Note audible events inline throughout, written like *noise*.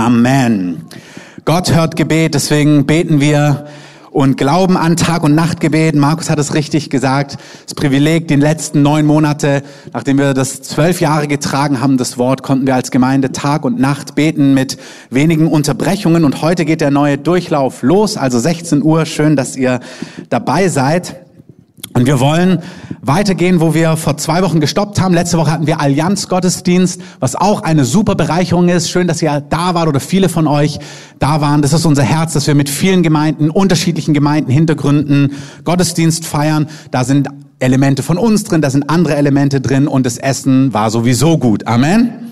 Amen. Gott hört Gebet, deswegen beten wir und glauben an Tag- und Nachtgebet. Markus hat es richtig gesagt. Das Privileg, den letzten neun Monate, nachdem wir das zwölf Jahre getragen haben, das Wort, konnten wir als Gemeinde Tag und Nacht beten mit wenigen Unterbrechungen. Und heute geht der neue Durchlauf los, also 16 Uhr. Schön, dass ihr dabei seid. Und wir wollen weitergehen, wo wir vor zwei Wochen gestoppt haben. Letzte Woche hatten wir Allianz Gottesdienst, was auch eine super Bereicherung ist. Schön, dass ihr da wart oder viele von euch da waren. Das ist unser Herz, dass wir mit vielen Gemeinden, unterschiedlichen Gemeinden, Hintergründen Gottesdienst feiern. Da sind Elemente von uns drin, da sind andere Elemente drin und das Essen war sowieso gut. Amen.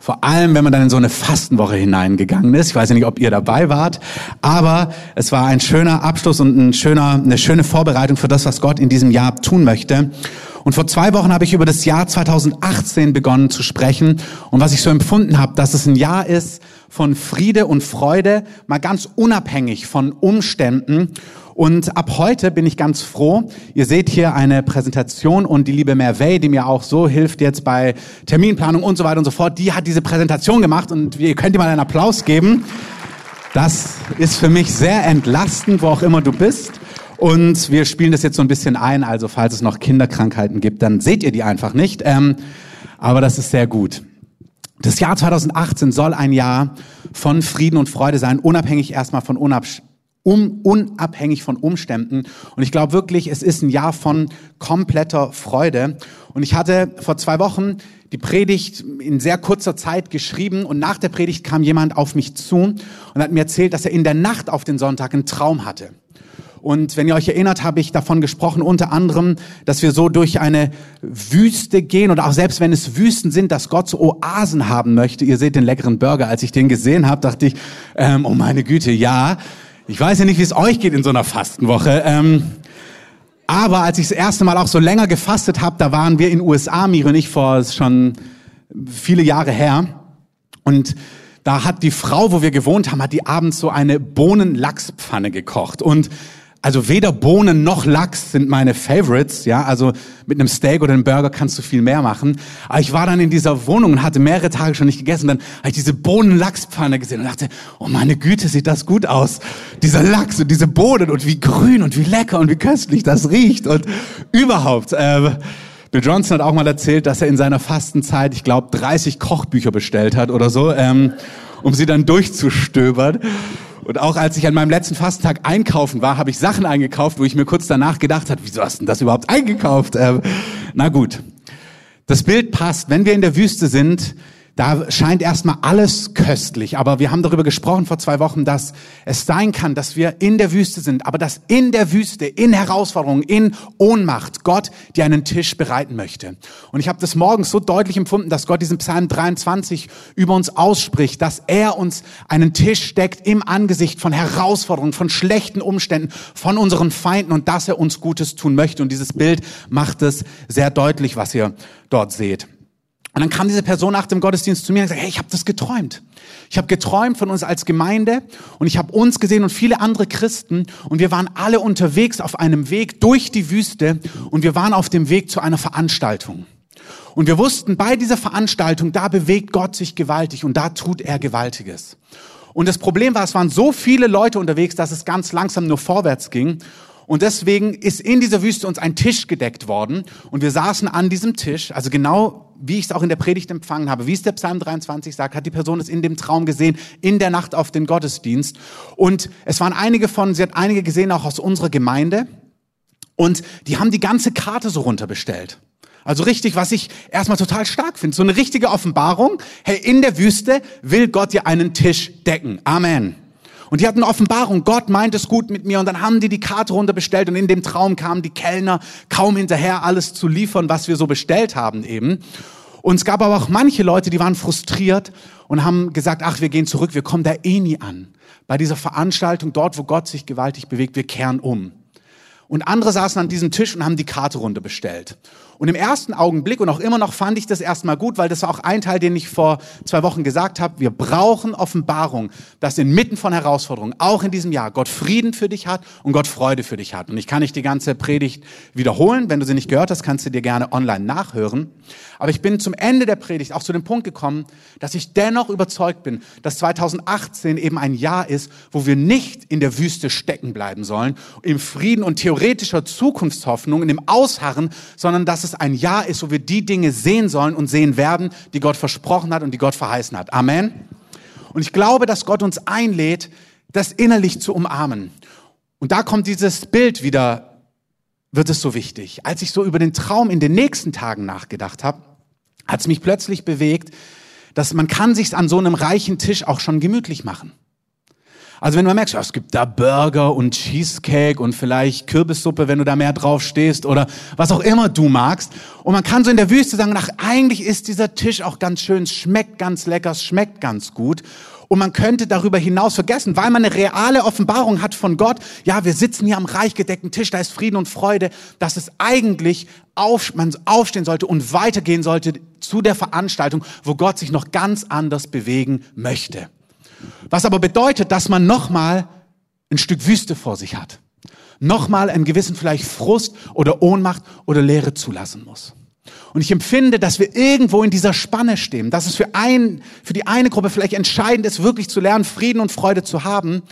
Vor allem, wenn man dann in so eine Fastenwoche hineingegangen ist. Ich weiß nicht, ob ihr dabei wart, aber es war ein schöner Abschluss und ein schöner, eine schöne Vorbereitung für das, was Gott in diesem Jahr tun möchte. Und vor zwei Wochen habe ich über das Jahr 2018 begonnen zu sprechen und was ich so empfunden habe, dass es ein Jahr ist von Friede und Freude, mal ganz unabhängig von Umständen. Und ab heute bin ich ganz froh. Ihr seht hier eine Präsentation und die liebe Merveille, die mir auch so hilft jetzt bei Terminplanung und so weiter und so fort, die hat diese Präsentation gemacht und ihr könnt ihr mal einen Applaus geben. Das ist für mich sehr entlastend, wo auch immer du bist. Und wir spielen das jetzt so ein bisschen ein. Also falls es noch Kinderkrankheiten gibt, dann seht ihr die einfach nicht. Ähm, aber das ist sehr gut. Das Jahr 2018 soll ein Jahr von Frieden und Freude sein, unabhängig erstmal von Unabsch um, unabhängig von Umständen. Und ich glaube wirklich, es ist ein Jahr von kompletter Freude. Und ich hatte vor zwei Wochen die Predigt in sehr kurzer Zeit geschrieben und nach der Predigt kam jemand auf mich zu und hat mir erzählt, dass er in der Nacht auf den Sonntag einen Traum hatte. Und wenn ihr euch erinnert, habe ich davon gesprochen, unter anderem, dass wir so durch eine Wüste gehen oder auch selbst wenn es Wüsten sind, dass Gott so Oasen haben möchte. Ihr seht den leckeren Burger. Als ich den gesehen habe, dachte ich, ähm, oh meine Güte, ja. Ich weiß ja nicht, wie es euch geht in so einer Fastenwoche. Ähm, aber als ich das erste Mal auch so länger gefastet habe, da waren wir in USA, Miri und ich, vor schon viele Jahre her. Und da hat die Frau, wo wir gewohnt haben, hat die abends so eine Bohnenlachspfanne gekocht. Und also weder Bohnen noch Lachs sind meine Favorites, ja. Also mit einem Steak oder einem Burger kannst du viel mehr machen. Aber ich war dann in dieser Wohnung und hatte mehrere Tage schon nicht gegessen. Dann habe ich diese Bohnen-Lachspfanne gesehen und dachte, oh meine Güte, sieht das gut aus. Dieser Lachs und diese Bohnen und wie grün und wie lecker und wie köstlich das riecht und überhaupt. Äh, Bill Johnson hat auch mal erzählt, dass er in seiner Fastenzeit, ich glaube, 30 Kochbücher bestellt hat oder so, ähm, um sie dann durchzustöbern. Und auch als ich an meinem letzten Fastentag einkaufen war, habe ich Sachen eingekauft, wo ich mir kurz danach gedacht habe, wieso hast du denn das überhaupt eingekauft? Ähm, na gut. Das Bild passt. Wenn wir in der Wüste sind, da scheint erstmal alles köstlich. Aber wir haben darüber gesprochen vor zwei Wochen, dass es sein kann, dass wir in der Wüste sind, aber dass in der Wüste, in Herausforderungen, in Ohnmacht Gott dir einen Tisch bereiten möchte. Und ich habe das morgens so deutlich empfunden, dass Gott diesen Psalm 23 über uns ausspricht, dass er uns einen Tisch deckt im Angesicht von Herausforderungen, von schlechten Umständen, von unseren Feinden und dass er uns Gutes tun möchte. Und dieses Bild macht es sehr deutlich, was ihr dort seht. Und dann kam diese Person nach dem Gottesdienst zu mir und sagte, hey, ich habe das geträumt. Ich habe geträumt von uns als Gemeinde und ich habe uns gesehen und viele andere Christen und wir waren alle unterwegs auf einem Weg durch die Wüste und wir waren auf dem Weg zu einer Veranstaltung. Und wir wussten, bei dieser Veranstaltung, da bewegt Gott sich gewaltig und da tut er Gewaltiges. Und das Problem war, es waren so viele Leute unterwegs, dass es ganz langsam nur vorwärts ging. Und deswegen ist in dieser Wüste uns ein Tisch gedeckt worden und wir saßen an diesem Tisch, also genau wie ich es auch in der Predigt empfangen habe, wie es der Psalm 23 sagt, hat die Person es in dem Traum gesehen, in der Nacht auf den Gottesdienst. Und es waren einige von, sie hat einige gesehen auch aus unserer Gemeinde und die haben die ganze Karte so runterbestellt. Also richtig, was ich erstmal total stark finde. So eine richtige Offenbarung. Hey, in der Wüste will Gott dir einen Tisch decken. Amen. Und die hatten Offenbarung, Gott meint es gut mit mir. Und dann haben die die Karte runterbestellt und in dem Traum kamen die Kellner kaum hinterher, alles zu liefern, was wir so bestellt haben eben. Und es gab aber auch manche Leute, die waren frustriert und haben gesagt, ach, wir gehen zurück, wir kommen da eh nie an. Bei dieser Veranstaltung, dort, wo Gott sich gewaltig bewegt, wir kehren um. Und andere saßen an diesem Tisch und haben die Karte runterbestellt. Und im ersten Augenblick und auch immer noch fand ich das erstmal gut, weil das war auch ein Teil, den ich vor zwei Wochen gesagt habe. Wir brauchen Offenbarung, dass inmitten von Herausforderungen, auch in diesem Jahr, Gott Frieden für dich hat und Gott Freude für dich hat. Und ich kann nicht die ganze Predigt wiederholen. Wenn du sie nicht gehört hast, kannst du dir gerne online nachhören. Aber ich bin zum Ende der Predigt auch zu dem Punkt gekommen, dass ich dennoch überzeugt bin, dass 2018 eben ein Jahr ist, wo wir nicht in der Wüste stecken bleiben sollen, im Frieden und theoretischer Zukunftshoffnung, in dem Ausharren, sondern dass es ein Jahr ist, wo wir die Dinge sehen sollen und sehen werden, die Gott versprochen hat und die Gott verheißen hat. Amen. Und ich glaube, dass Gott uns einlädt, das innerlich zu umarmen. Und da kommt dieses Bild wieder, wird es so wichtig. Als ich so über den Traum in den nächsten Tagen nachgedacht habe, hat es mich plötzlich bewegt, dass man kann sich an so einem reichen Tisch auch schon gemütlich machen. Also wenn du merkst, ja, es gibt da Burger und Cheesecake und vielleicht Kürbissuppe, wenn du da mehr drauf stehst oder was auch immer du magst. Und man kann so in der Wüste sagen, ach, eigentlich ist dieser Tisch auch ganz schön, schmeckt ganz lecker, schmeckt ganz gut. Und man könnte darüber hinaus vergessen, weil man eine reale Offenbarung hat von Gott. Ja, wir sitzen hier am reich gedeckten Tisch, da ist Frieden und Freude, dass es eigentlich auf, man aufstehen sollte und weitergehen sollte zu der Veranstaltung, wo Gott sich noch ganz anders bewegen möchte. Was aber bedeutet, dass man nochmal ein Stück Wüste vor sich hat. Nochmal einen gewissen vielleicht Frust oder Ohnmacht oder Leere zulassen muss. Und ich empfinde, dass wir irgendwo in dieser Spanne stehen, dass es für, ein, für die eine Gruppe vielleicht entscheidend ist, wirklich zu lernen, Frieden und Freude zu haben,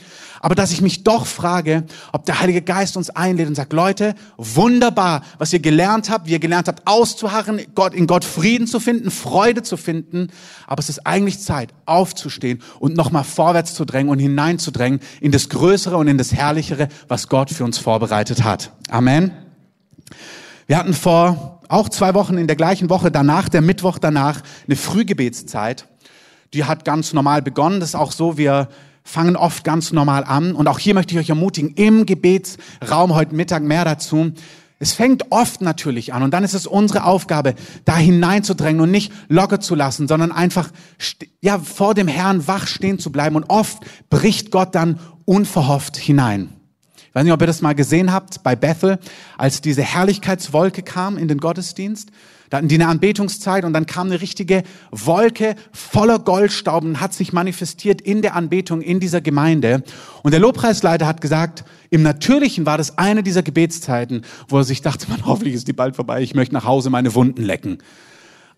aber dass ich mich doch frage, ob der Heilige Geist uns einlädt und sagt, Leute, wunderbar, was ihr gelernt habt, wie ihr gelernt habt, auszuharren, Gott, in Gott Frieden zu finden, Freude zu finden, aber es ist eigentlich Zeit, aufzustehen und nochmal vorwärts zu drängen und hineinzudrängen in das Größere und in das Herrlichere, was Gott für uns vorbereitet hat. Amen. Wir hatten vor auch zwei Wochen in der gleichen Woche danach, der Mittwoch danach, eine Frühgebetszeit. Die hat ganz normal begonnen. Das ist auch so, wir fangen oft ganz normal an. Und auch hier möchte ich euch ermutigen, im Gebetsraum heute Mittag mehr dazu. Es fängt oft natürlich an und dann ist es unsere Aufgabe, da hineinzudrängen und nicht locker zu lassen, sondern einfach ja vor dem Herrn wach stehen zu bleiben. Und oft bricht Gott dann unverhofft hinein weiß nicht, ob ihr das mal gesehen habt bei Bethel, als diese Herrlichkeitswolke kam in den Gottesdienst. Da hatten die eine Anbetungszeit und dann kam eine richtige Wolke voller Goldstaub und hat sich manifestiert in der Anbetung in dieser Gemeinde. Und der Lobpreisleiter hat gesagt, im Natürlichen war das eine dieser Gebetszeiten, wo er sich dachte, *laughs* man, hoffentlich ist die bald vorbei, ich möchte nach Hause meine Wunden lecken.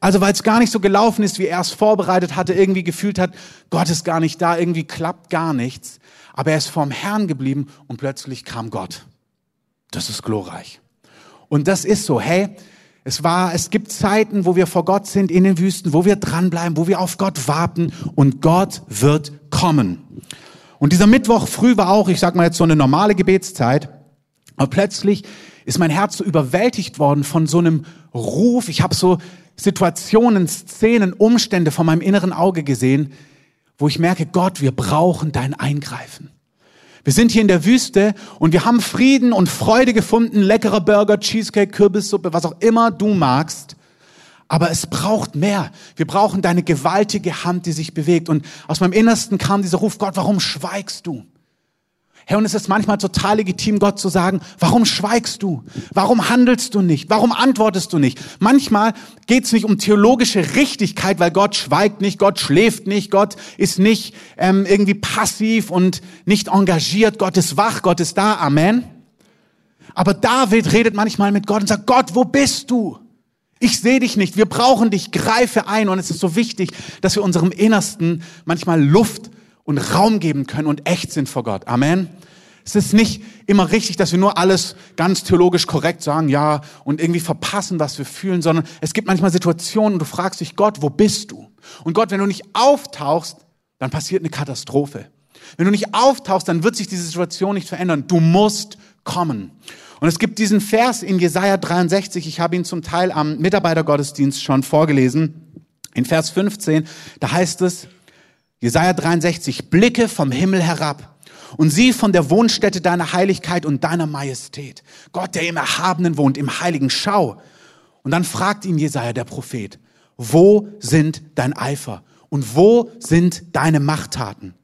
Also weil es gar nicht so gelaufen ist, wie er es vorbereitet hatte, irgendwie gefühlt hat, Gott ist gar nicht da, irgendwie klappt gar nichts. Aber er ist vorm Herrn geblieben und plötzlich kam Gott. Das ist glorreich. Und das ist so, hey, es war, es gibt Zeiten, wo wir vor Gott sind in den Wüsten, wo wir dranbleiben, wo wir auf Gott warten und Gott wird kommen. Und dieser Mittwoch früh war auch, ich sag mal jetzt so eine normale Gebetszeit, aber plötzlich ist mein Herz so überwältigt worden von so einem Ruf. Ich habe so Situationen, Szenen, Umstände vor meinem inneren Auge gesehen, wo ich merke, Gott, wir brauchen dein Eingreifen. Wir sind hier in der Wüste und wir haben Frieden und Freude gefunden, leckerer Burger, Cheesecake, Kürbissuppe, was auch immer du magst. Aber es braucht mehr. Wir brauchen deine gewaltige Hand, die sich bewegt. Und aus meinem Innersten kam dieser Ruf, Gott, warum schweigst du? Herr, und es ist manchmal total legitim, Gott zu sagen, warum schweigst du? Warum handelst du nicht? Warum antwortest du nicht? Manchmal geht es nicht um theologische Richtigkeit, weil Gott schweigt nicht, Gott schläft nicht, Gott ist nicht ähm, irgendwie passiv und nicht engagiert, Gott ist wach, Gott ist da, Amen. Aber David redet manchmal mit Gott und sagt, Gott, wo bist du? Ich sehe dich nicht, wir brauchen dich, greife ein. Und es ist so wichtig, dass wir unserem Innersten manchmal Luft und Raum geben können und echt sind vor Gott. Amen. Es ist nicht immer richtig, dass wir nur alles ganz theologisch korrekt sagen, ja, und irgendwie verpassen, was wir fühlen, sondern es gibt manchmal Situationen, und du fragst dich, Gott, wo bist du? Und Gott, wenn du nicht auftauchst, dann passiert eine Katastrophe. Wenn du nicht auftauchst, dann wird sich diese Situation nicht verändern. Du musst kommen. Und es gibt diesen Vers in Jesaja 63, ich habe ihn zum Teil am Mitarbeitergottesdienst schon vorgelesen. In Vers 15, da heißt es, Jesaja 63, blicke vom Himmel herab und sieh von der Wohnstätte deiner Heiligkeit und deiner Majestät. Gott, der im Erhabenen wohnt, im Heiligen, schau. Und dann fragt ihn Jesaja, der Prophet, wo sind dein Eifer und wo sind deine Machttaten?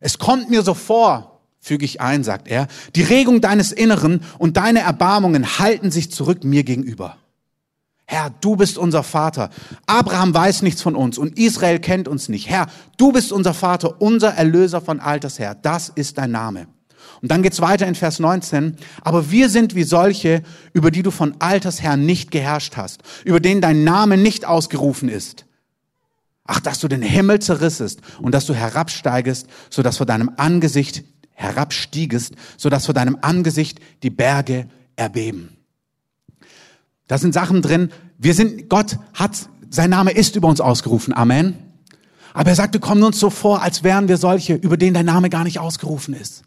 Es kommt mir so vor, füge ich ein, sagt er, die Regung deines Inneren und deine Erbarmungen halten sich zurück mir gegenüber. Herr, du bist unser Vater. Abraham weiß nichts von uns und Israel kennt uns nicht. Herr, du bist unser Vater, unser Erlöser von alters her. Das ist dein Name. Und dann geht's weiter in Vers 19. Aber wir sind wie solche, über die du von alters her nicht geherrscht hast, über denen dein Name nicht ausgerufen ist. Ach, dass du den Himmel zerrissest und dass du herabsteigest, so dass vor deinem Angesicht herabstiegest, so dass vor deinem Angesicht die Berge erbeben. Da sind Sachen drin. Wir sind, Gott hat, sein Name ist über uns ausgerufen. Amen. Aber er sagt, wir kommen uns so vor, als wären wir solche, über denen dein Name gar nicht ausgerufen ist.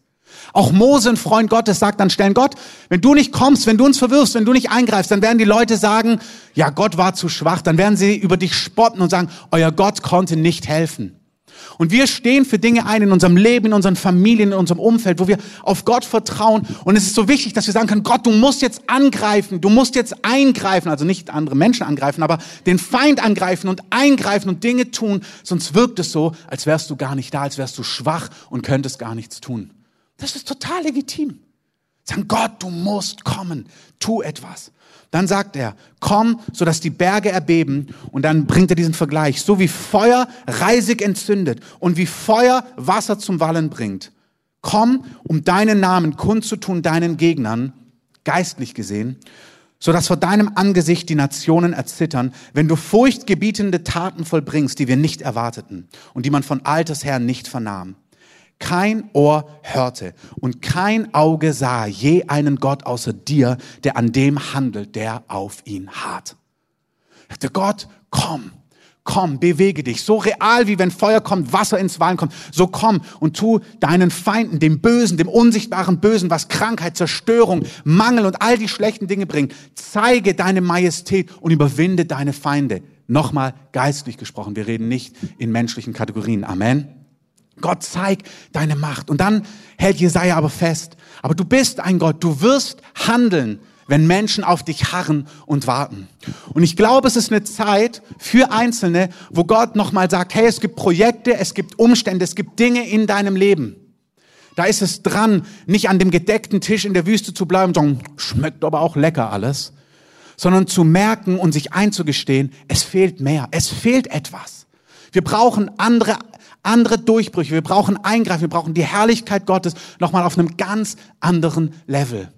Auch Mose, ein Freund Gottes, sagt dann stellen, Gott, wenn du nicht kommst, wenn du uns verwirfst, wenn du nicht eingreifst, dann werden die Leute sagen, ja, Gott war zu schwach. Dann werden sie über dich spotten und sagen, euer Gott konnte nicht helfen. Und wir stehen für Dinge ein in unserem Leben, in unseren Familien, in unserem Umfeld, wo wir auf Gott vertrauen. Und es ist so wichtig, dass wir sagen können, Gott, du musst jetzt angreifen, du musst jetzt eingreifen, also nicht andere Menschen angreifen, aber den Feind angreifen und eingreifen und Dinge tun, sonst wirkt es so, als wärst du gar nicht da, als wärst du schwach und könntest gar nichts tun. Das ist total legitim. Sagen, Gott, du musst kommen, tu etwas. Dann sagt er, komm, so dass die Berge erbeben. Und dann bringt er diesen Vergleich. So wie Feuer reisig entzündet und wie Feuer Wasser zum Wallen bringt. Komm, um deinen Namen kundzutun deinen Gegnern, geistlich gesehen, so dass vor deinem Angesicht die Nationen erzittern, wenn du furchtgebietende Taten vollbringst, die wir nicht erwarteten und die man von alters her nicht vernahm. Kein Ohr hörte und kein Auge sah je einen Gott außer dir, der an dem handelt, der auf ihn harrt. Der Gott, komm, komm, bewege dich. So real wie wenn Feuer kommt, Wasser ins Wein kommt. So komm und tu deinen Feinden, dem Bösen, dem unsichtbaren Bösen, was Krankheit, Zerstörung, Mangel und all die schlechten Dinge bringt. Zeige deine Majestät und überwinde deine Feinde. Nochmal geistlich gesprochen. Wir reden nicht in menschlichen Kategorien. Amen. Gott, zeig deine Macht. Und dann hält Jesaja aber fest. Aber du bist ein Gott. Du wirst handeln, wenn Menschen auf dich harren und warten. Und ich glaube, es ist eine Zeit für Einzelne, wo Gott nochmal sagt, hey, es gibt Projekte, es gibt Umstände, es gibt Dinge in deinem Leben. Da ist es dran, nicht an dem gedeckten Tisch in der Wüste zu bleiben, sondern schmeckt aber auch lecker alles, sondern zu merken und sich einzugestehen, es fehlt mehr, es fehlt etwas. Wir brauchen andere andere Durchbrüche, wir brauchen Eingreifen, wir brauchen die Herrlichkeit Gottes nochmal auf einem ganz anderen Level.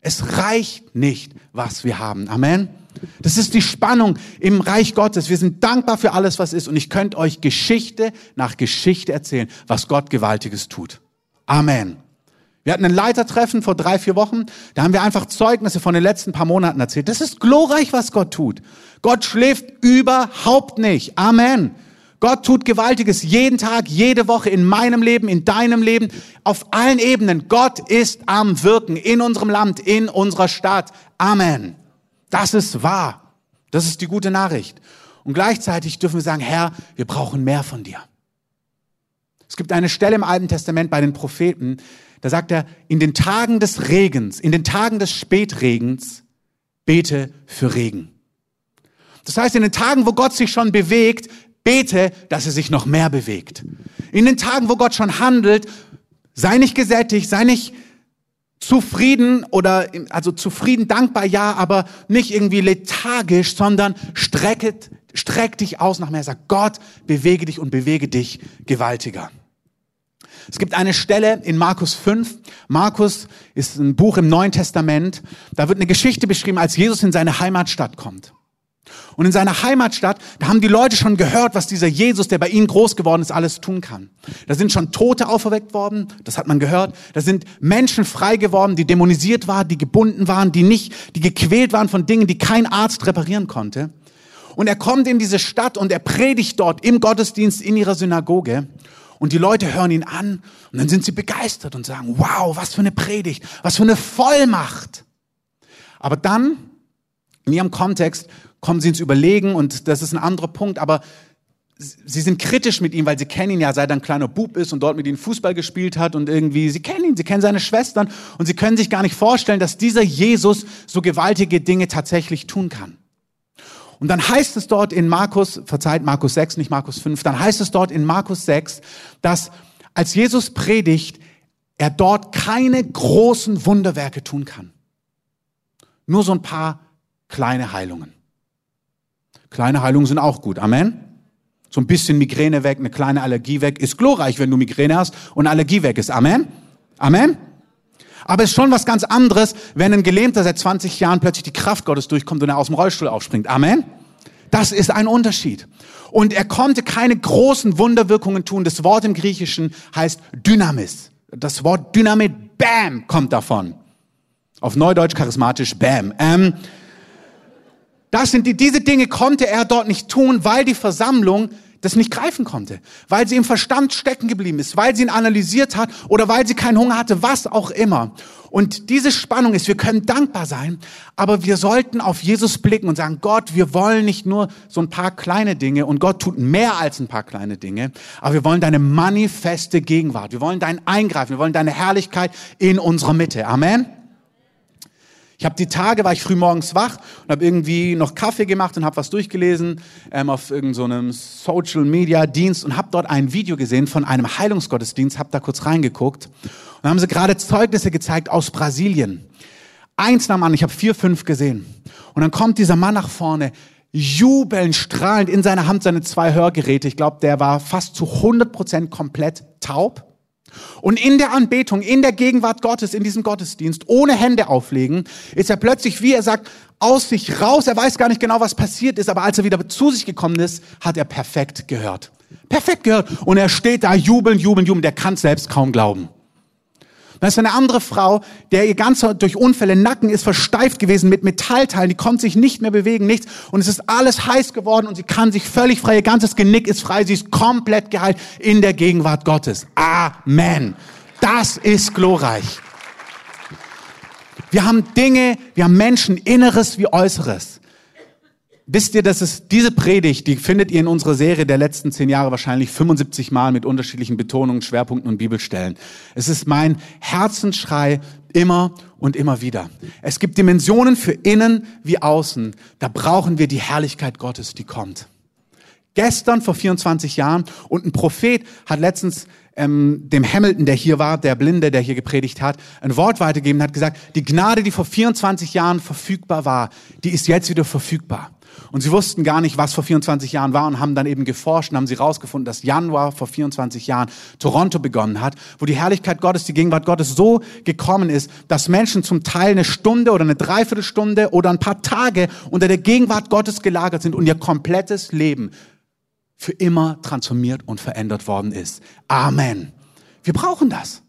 Es reicht nicht, was wir haben. Amen. Das ist die Spannung im Reich Gottes. Wir sind dankbar für alles, was ist. Und ich könnte euch Geschichte nach Geschichte erzählen, was Gott Gewaltiges tut. Amen. Wir hatten ein Leitertreffen vor drei, vier Wochen. Da haben wir einfach Zeugnisse von den letzten paar Monaten erzählt. Das ist glorreich, was Gott tut. Gott schläft überhaupt nicht. Amen. Gott tut Gewaltiges jeden Tag, jede Woche in meinem Leben, in deinem Leben, auf allen Ebenen. Gott ist am Wirken in unserem Land, in unserer Stadt. Amen. Das ist wahr. Das ist die gute Nachricht. Und gleichzeitig dürfen wir sagen, Herr, wir brauchen mehr von dir. Es gibt eine Stelle im Alten Testament bei den Propheten, da sagt er, in den Tagen des Regens, in den Tagen des Spätregens, bete für Regen. Das heißt, in den Tagen, wo Gott sich schon bewegt, Bete, dass er sich noch mehr bewegt. In den Tagen, wo Gott schon handelt, sei nicht gesättigt, sei nicht zufrieden oder, also zufrieden, dankbar, ja, aber nicht irgendwie lethargisch, sondern strecket, streck dich aus nach mehr. Sag, Gott, bewege dich und bewege dich gewaltiger. Es gibt eine Stelle in Markus 5. Markus ist ein Buch im Neuen Testament. Da wird eine Geschichte beschrieben, als Jesus in seine Heimatstadt kommt. Und in seiner Heimatstadt, da haben die Leute schon gehört, was dieser Jesus, der bei ihnen groß geworden ist, alles tun kann. Da sind schon Tote auferweckt worden, das hat man gehört. Da sind Menschen frei geworden, die dämonisiert waren, die gebunden waren, die nicht, die gequält waren von Dingen, die kein Arzt reparieren konnte. Und er kommt in diese Stadt und er predigt dort im Gottesdienst in ihrer Synagoge. Und die Leute hören ihn an und dann sind sie begeistert und sagen, wow, was für eine Predigt, was für eine Vollmacht. Aber dann, in ihrem Kontext, kommen sie ins Überlegen und das ist ein anderer Punkt, aber sie sind kritisch mit ihm, weil sie kennen ihn ja, seit er ein kleiner Bub ist und dort mit ihnen Fußball gespielt hat und irgendwie, sie kennen ihn, sie kennen seine Schwestern und sie können sich gar nicht vorstellen, dass dieser Jesus so gewaltige Dinge tatsächlich tun kann. Und dann heißt es dort in Markus, verzeiht Markus 6, nicht Markus 5, dann heißt es dort in Markus 6, dass als Jesus predigt, er dort keine großen Wunderwerke tun kann. Nur so ein paar kleine Heilungen. Kleine Heilungen sind auch gut. Amen. So ein bisschen Migräne weg, eine kleine Allergie weg. Ist glorreich, wenn du Migräne hast und Allergie weg ist. Amen. Amen. Aber es ist schon was ganz anderes, wenn ein Gelähmter seit 20 Jahren plötzlich die Kraft Gottes durchkommt und er aus dem Rollstuhl aufspringt. Amen. Das ist ein Unterschied. Und er konnte keine großen Wunderwirkungen tun. Das Wort im Griechischen heißt Dynamis. Das Wort Dynamit, Bam, kommt davon. Auf Neudeutsch charismatisch, Bam. Ähm, das sind die, diese Dinge konnte er dort nicht tun, weil die Versammlung das nicht greifen konnte, weil sie im Verstand stecken geblieben ist, weil sie ihn analysiert hat oder weil sie keinen Hunger hatte, was auch immer. Und diese Spannung ist, wir können dankbar sein, aber wir sollten auf Jesus blicken und sagen, Gott, wir wollen nicht nur so ein paar kleine Dinge und Gott tut mehr als ein paar kleine Dinge, aber wir wollen deine manifeste Gegenwart, wir wollen dein Eingreifen, wir wollen deine Herrlichkeit in unserer Mitte. Amen. Ich habe die Tage, war ich früh morgens wach und habe irgendwie noch Kaffee gemacht und habe was durchgelesen ähm, auf irgendeinem so Social Media Dienst und habe dort ein Video gesehen von einem Heilungsgottesdienst, habe da kurz reingeguckt und haben sie gerade Zeugnisse gezeigt aus Brasilien. Eins nahm an, ich habe vier, fünf gesehen. Und dann kommt dieser Mann nach vorne, jubelnd, strahlend, in seiner Hand seine zwei Hörgeräte. Ich glaube, der war fast zu 100 Prozent komplett taub und in der Anbetung, in der Gegenwart Gottes, in diesem Gottesdienst, ohne Hände auflegen, ist er plötzlich, wie er sagt, aus sich raus. Er weiß gar nicht genau, was passiert ist, aber als er wieder zu sich gekommen ist, hat er perfekt gehört. Perfekt gehört. Und er steht da jubeln, jubeln, jubeln. Der kann selbst kaum glauben. Da ist eine andere Frau, der ihr ganzer durch Unfälle Nacken ist versteift gewesen mit Metallteilen, die konnte sich nicht mehr bewegen, nichts. Und es ist alles heiß geworden und sie kann sich völlig frei, ihr ganzes Genick ist frei, sie ist komplett geheilt in der Gegenwart Gottes. Amen. Das ist glorreich. Wir haben Dinge, wir haben Menschen, Inneres wie Äußeres. Wisst ihr, dass es diese Predigt, die findet ihr in unserer Serie der letzten zehn Jahre wahrscheinlich 75 Mal mit unterschiedlichen Betonungen, Schwerpunkten und Bibelstellen. Es ist mein Herzensschrei immer und immer wieder. Es gibt Dimensionen für innen wie außen. Da brauchen wir die Herrlichkeit Gottes, die kommt. Gestern vor 24 Jahren und ein Prophet hat letztens ähm, dem Hamilton, der hier war, der Blinde, der hier gepredigt hat, ein Wort weitergegeben, hat gesagt, die Gnade, die vor 24 Jahren verfügbar war, die ist jetzt wieder verfügbar. Und sie wussten gar nicht, was vor 24 Jahren war und haben dann eben geforscht und haben sie rausgefunden, dass Januar vor 24 Jahren Toronto begonnen hat, wo die Herrlichkeit Gottes, die Gegenwart Gottes so gekommen ist, dass Menschen zum Teil eine Stunde oder eine Dreiviertelstunde oder ein paar Tage unter der Gegenwart Gottes gelagert sind und ihr komplettes Leben für immer transformiert und verändert worden ist. Amen. Wir brauchen das.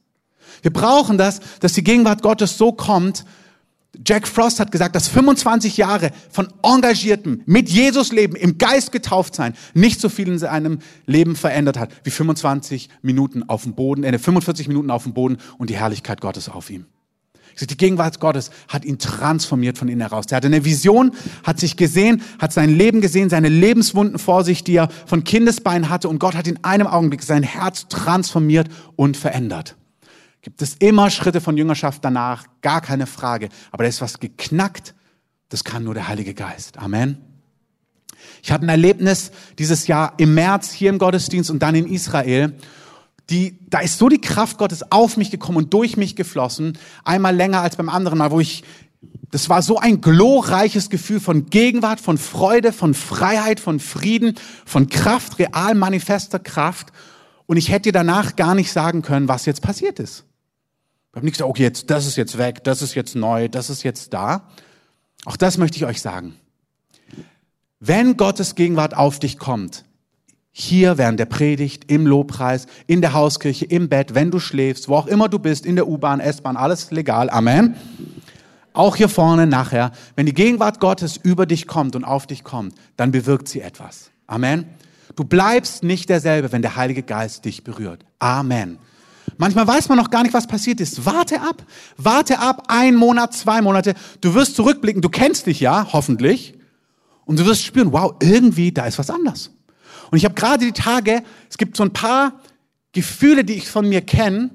Wir brauchen das, dass die Gegenwart Gottes so kommt, Jack Frost hat gesagt, dass 25 Jahre von engagiertem, mit Jesus leben, im Geist getauft sein, nicht so viel in seinem Leben verändert hat, wie 25 Minuten auf dem Boden, äh, 45 Minuten auf dem Boden und die Herrlichkeit Gottes auf ihm. Die Gegenwart Gottes hat ihn transformiert von innen heraus. Er hatte eine Vision, hat sich gesehen, hat sein Leben gesehen, seine Lebenswunden vor sich, die er von Kindesbein hatte und Gott hat in einem Augenblick sein Herz transformiert und verändert gibt es immer Schritte von Jüngerschaft danach, gar keine Frage. Aber da ist was geknackt, das kann nur der Heilige Geist. Amen. Ich hatte ein Erlebnis dieses Jahr im März hier im Gottesdienst und dann in Israel. Die, da ist so die Kraft Gottes auf mich gekommen und durch mich geflossen. Einmal länger als beim anderen Mal, wo ich, das war so ein glorreiches Gefühl von Gegenwart, von Freude, von Freiheit, von Frieden, von Kraft, real manifester Kraft. Und ich hätte danach gar nicht sagen können, was jetzt passiert ist. Ich habe nicht gesagt, okay, jetzt, das ist jetzt weg, das ist jetzt neu, das ist jetzt da. Auch das möchte ich euch sagen. Wenn Gottes Gegenwart auf dich kommt, hier während der Predigt, im Lobpreis, in der Hauskirche, im Bett, wenn du schläfst, wo auch immer du bist, in der U-Bahn, S-Bahn, alles legal, Amen. Auch hier vorne nachher, wenn die Gegenwart Gottes über dich kommt und auf dich kommt, dann bewirkt sie etwas. Amen. Du bleibst nicht derselbe, wenn der Heilige Geist dich berührt. Amen. Manchmal weiß man noch gar nicht, was passiert ist. Warte ab. Warte ab. Ein Monat, zwei Monate. Du wirst zurückblicken. Du kennst dich ja, hoffentlich. Und du wirst spüren, wow, irgendwie, da ist was anders. Und ich habe gerade die Tage, es gibt so ein paar Gefühle, die ich von mir kenne.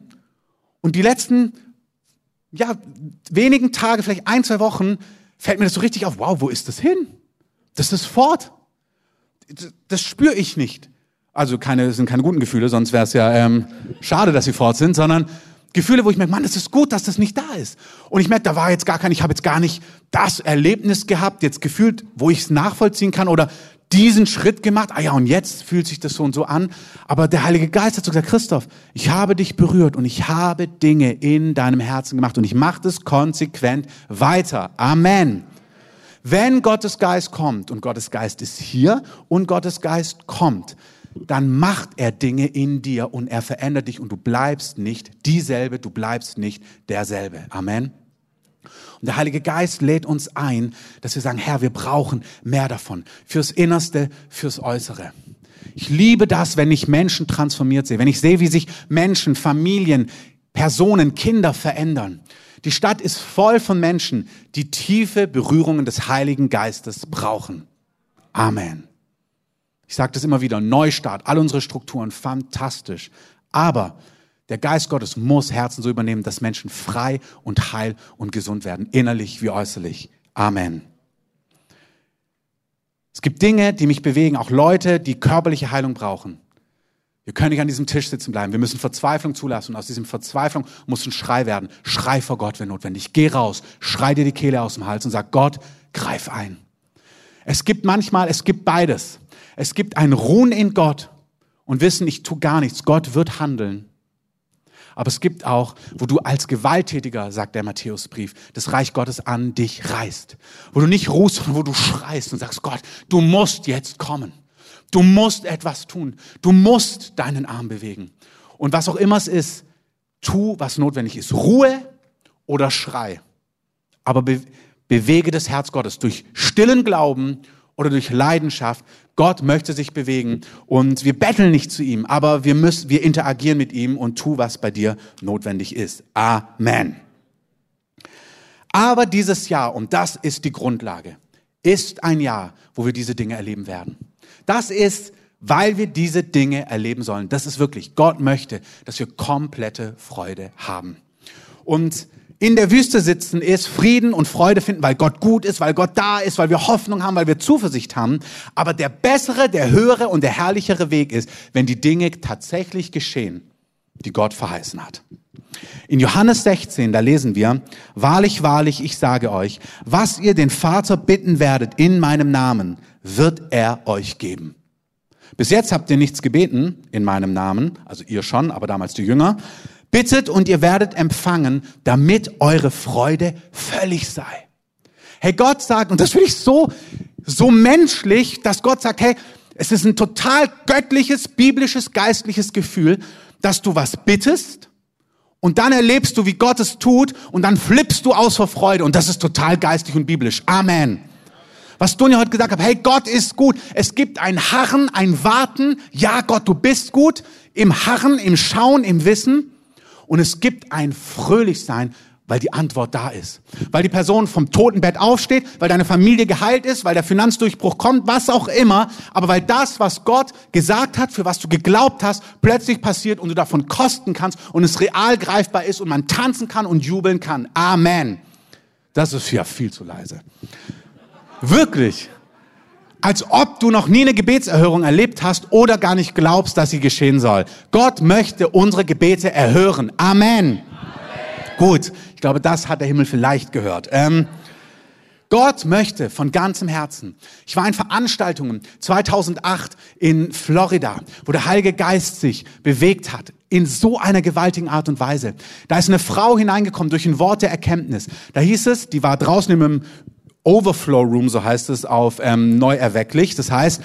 Und die letzten, ja, wenigen Tage, vielleicht ein, zwei Wochen, fällt mir das so richtig auf. Wow, wo ist das hin? Das ist fort. Das spüre ich nicht. Also keine, sind keine guten Gefühle, sonst wäre es ja ähm, schade, dass sie fort sind, sondern Gefühle, wo ich merke, Mann, das ist gut, dass das nicht da ist. Und ich merke, da war jetzt gar kein, ich habe jetzt gar nicht das Erlebnis gehabt, jetzt gefühlt, wo ich es nachvollziehen kann oder diesen Schritt gemacht. Ah ja, und jetzt fühlt sich das so und so an. Aber der Heilige Geist hat so gesagt, Christoph, ich habe dich berührt und ich habe Dinge in deinem Herzen gemacht und ich mache das konsequent weiter. Amen. Wenn Gottes Geist kommt und Gottes Geist ist hier und Gottes Geist kommt, dann macht er Dinge in dir und er verändert dich und du bleibst nicht dieselbe, du bleibst nicht derselbe. Amen. Und der Heilige Geist lädt uns ein, dass wir sagen, Herr, wir brauchen mehr davon. Fürs Innerste, fürs Äußere. Ich liebe das, wenn ich Menschen transformiert sehe, wenn ich sehe, wie sich Menschen, Familien, Personen, Kinder verändern. Die Stadt ist voll von Menschen, die tiefe Berührungen des Heiligen Geistes brauchen. Amen. Ich sage das immer wieder, Neustart, all unsere Strukturen, fantastisch. Aber der Geist Gottes muss Herzen so übernehmen, dass Menschen frei und heil und gesund werden, innerlich wie äußerlich. Amen. Es gibt Dinge, die mich bewegen, auch Leute, die körperliche Heilung brauchen. Wir können nicht an diesem Tisch sitzen bleiben. Wir müssen Verzweiflung zulassen. Und aus diesem Verzweiflung muss ein Schrei werden. Schrei vor Gott, wenn notwendig. Geh raus, schrei dir die Kehle aus dem Hals und sag, Gott, greif ein. Es gibt manchmal, es gibt beides. Es gibt ein Ruhen in Gott und wissen, ich tue gar nichts. Gott wird handeln. Aber es gibt auch, wo du als Gewalttätiger, sagt der Matthäusbrief, das Reich Gottes an dich reißt. Wo du nicht ruhst, sondern wo du schreist und sagst, Gott, du musst jetzt kommen. Du musst etwas tun. Du musst deinen Arm bewegen. Und was auch immer es ist, tu, was notwendig ist. Ruhe oder Schrei. Aber be bewege das Herz Gottes durch stillen Glauben oder durch Leidenschaft. Gott möchte sich bewegen und wir betteln nicht zu ihm, aber wir müssen, wir interagieren mit ihm und tu, was bei dir notwendig ist. Amen. Aber dieses Jahr, und das ist die Grundlage, ist ein Jahr, wo wir diese Dinge erleben werden. Das ist, weil wir diese Dinge erleben sollen. Das ist wirklich, Gott möchte, dass wir komplette Freude haben. Und in der Wüste sitzen ist, Frieden und Freude finden, weil Gott gut ist, weil Gott da ist, weil wir Hoffnung haben, weil wir Zuversicht haben. Aber der bessere, der höhere und der herrlichere Weg ist, wenn die Dinge tatsächlich geschehen, die Gott verheißen hat. In Johannes 16, da lesen wir, Wahrlich, wahrlich, ich sage euch, was ihr den Vater bitten werdet in meinem Namen, wird er euch geben. Bis jetzt habt ihr nichts gebeten in meinem Namen, also ihr schon, aber damals die Jünger. Bittet und ihr werdet empfangen, damit eure Freude völlig sei. Hey, Gott sagt, und das finde ich so, so menschlich, dass Gott sagt, hey, es ist ein total göttliches, biblisches, geistliches Gefühl, dass du was bittest und dann erlebst du, wie Gott es tut und dann flippst du aus vor Freude und das ist total geistlich und biblisch. Amen. Was Dunja heute gesagt hat, hey, Gott ist gut. Es gibt ein Harren, ein Warten. Ja, Gott, du bist gut. Im Harren, im Schauen, im Wissen. Und es gibt ein Fröhlichsein, weil die Antwort da ist. Weil die Person vom Totenbett aufsteht, weil deine Familie geheilt ist, weil der Finanzdurchbruch kommt, was auch immer. Aber weil das, was Gott gesagt hat, für was du geglaubt hast, plötzlich passiert und du davon kosten kannst und es real greifbar ist und man tanzen kann und jubeln kann. Amen. Das ist ja viel zu leise. Wirklich als ob du noch nie eine Gebetserhörung erlebt hast oder gar nicht glaubst, dass sie geschehen soll. Gott möchte unsere Gebete erhören. Amen. Amen. Gut, ich glaube, das hat der Himmel vielleicht gehört. Ähm, Gott möchte von ganzem Herzen. Ich war in Veranstaltungen 2008 in Florida, wo der Heilige Geist sich bewegt hat in so einer gewaltigen Art und Weise. Da ist eine Frau hineingekommen durch ein Wort der Erkenntnis. Da hieß es, die war draußen im Overflow Room, so heißt es auf ähm, Neuerwecklich. Das heißt,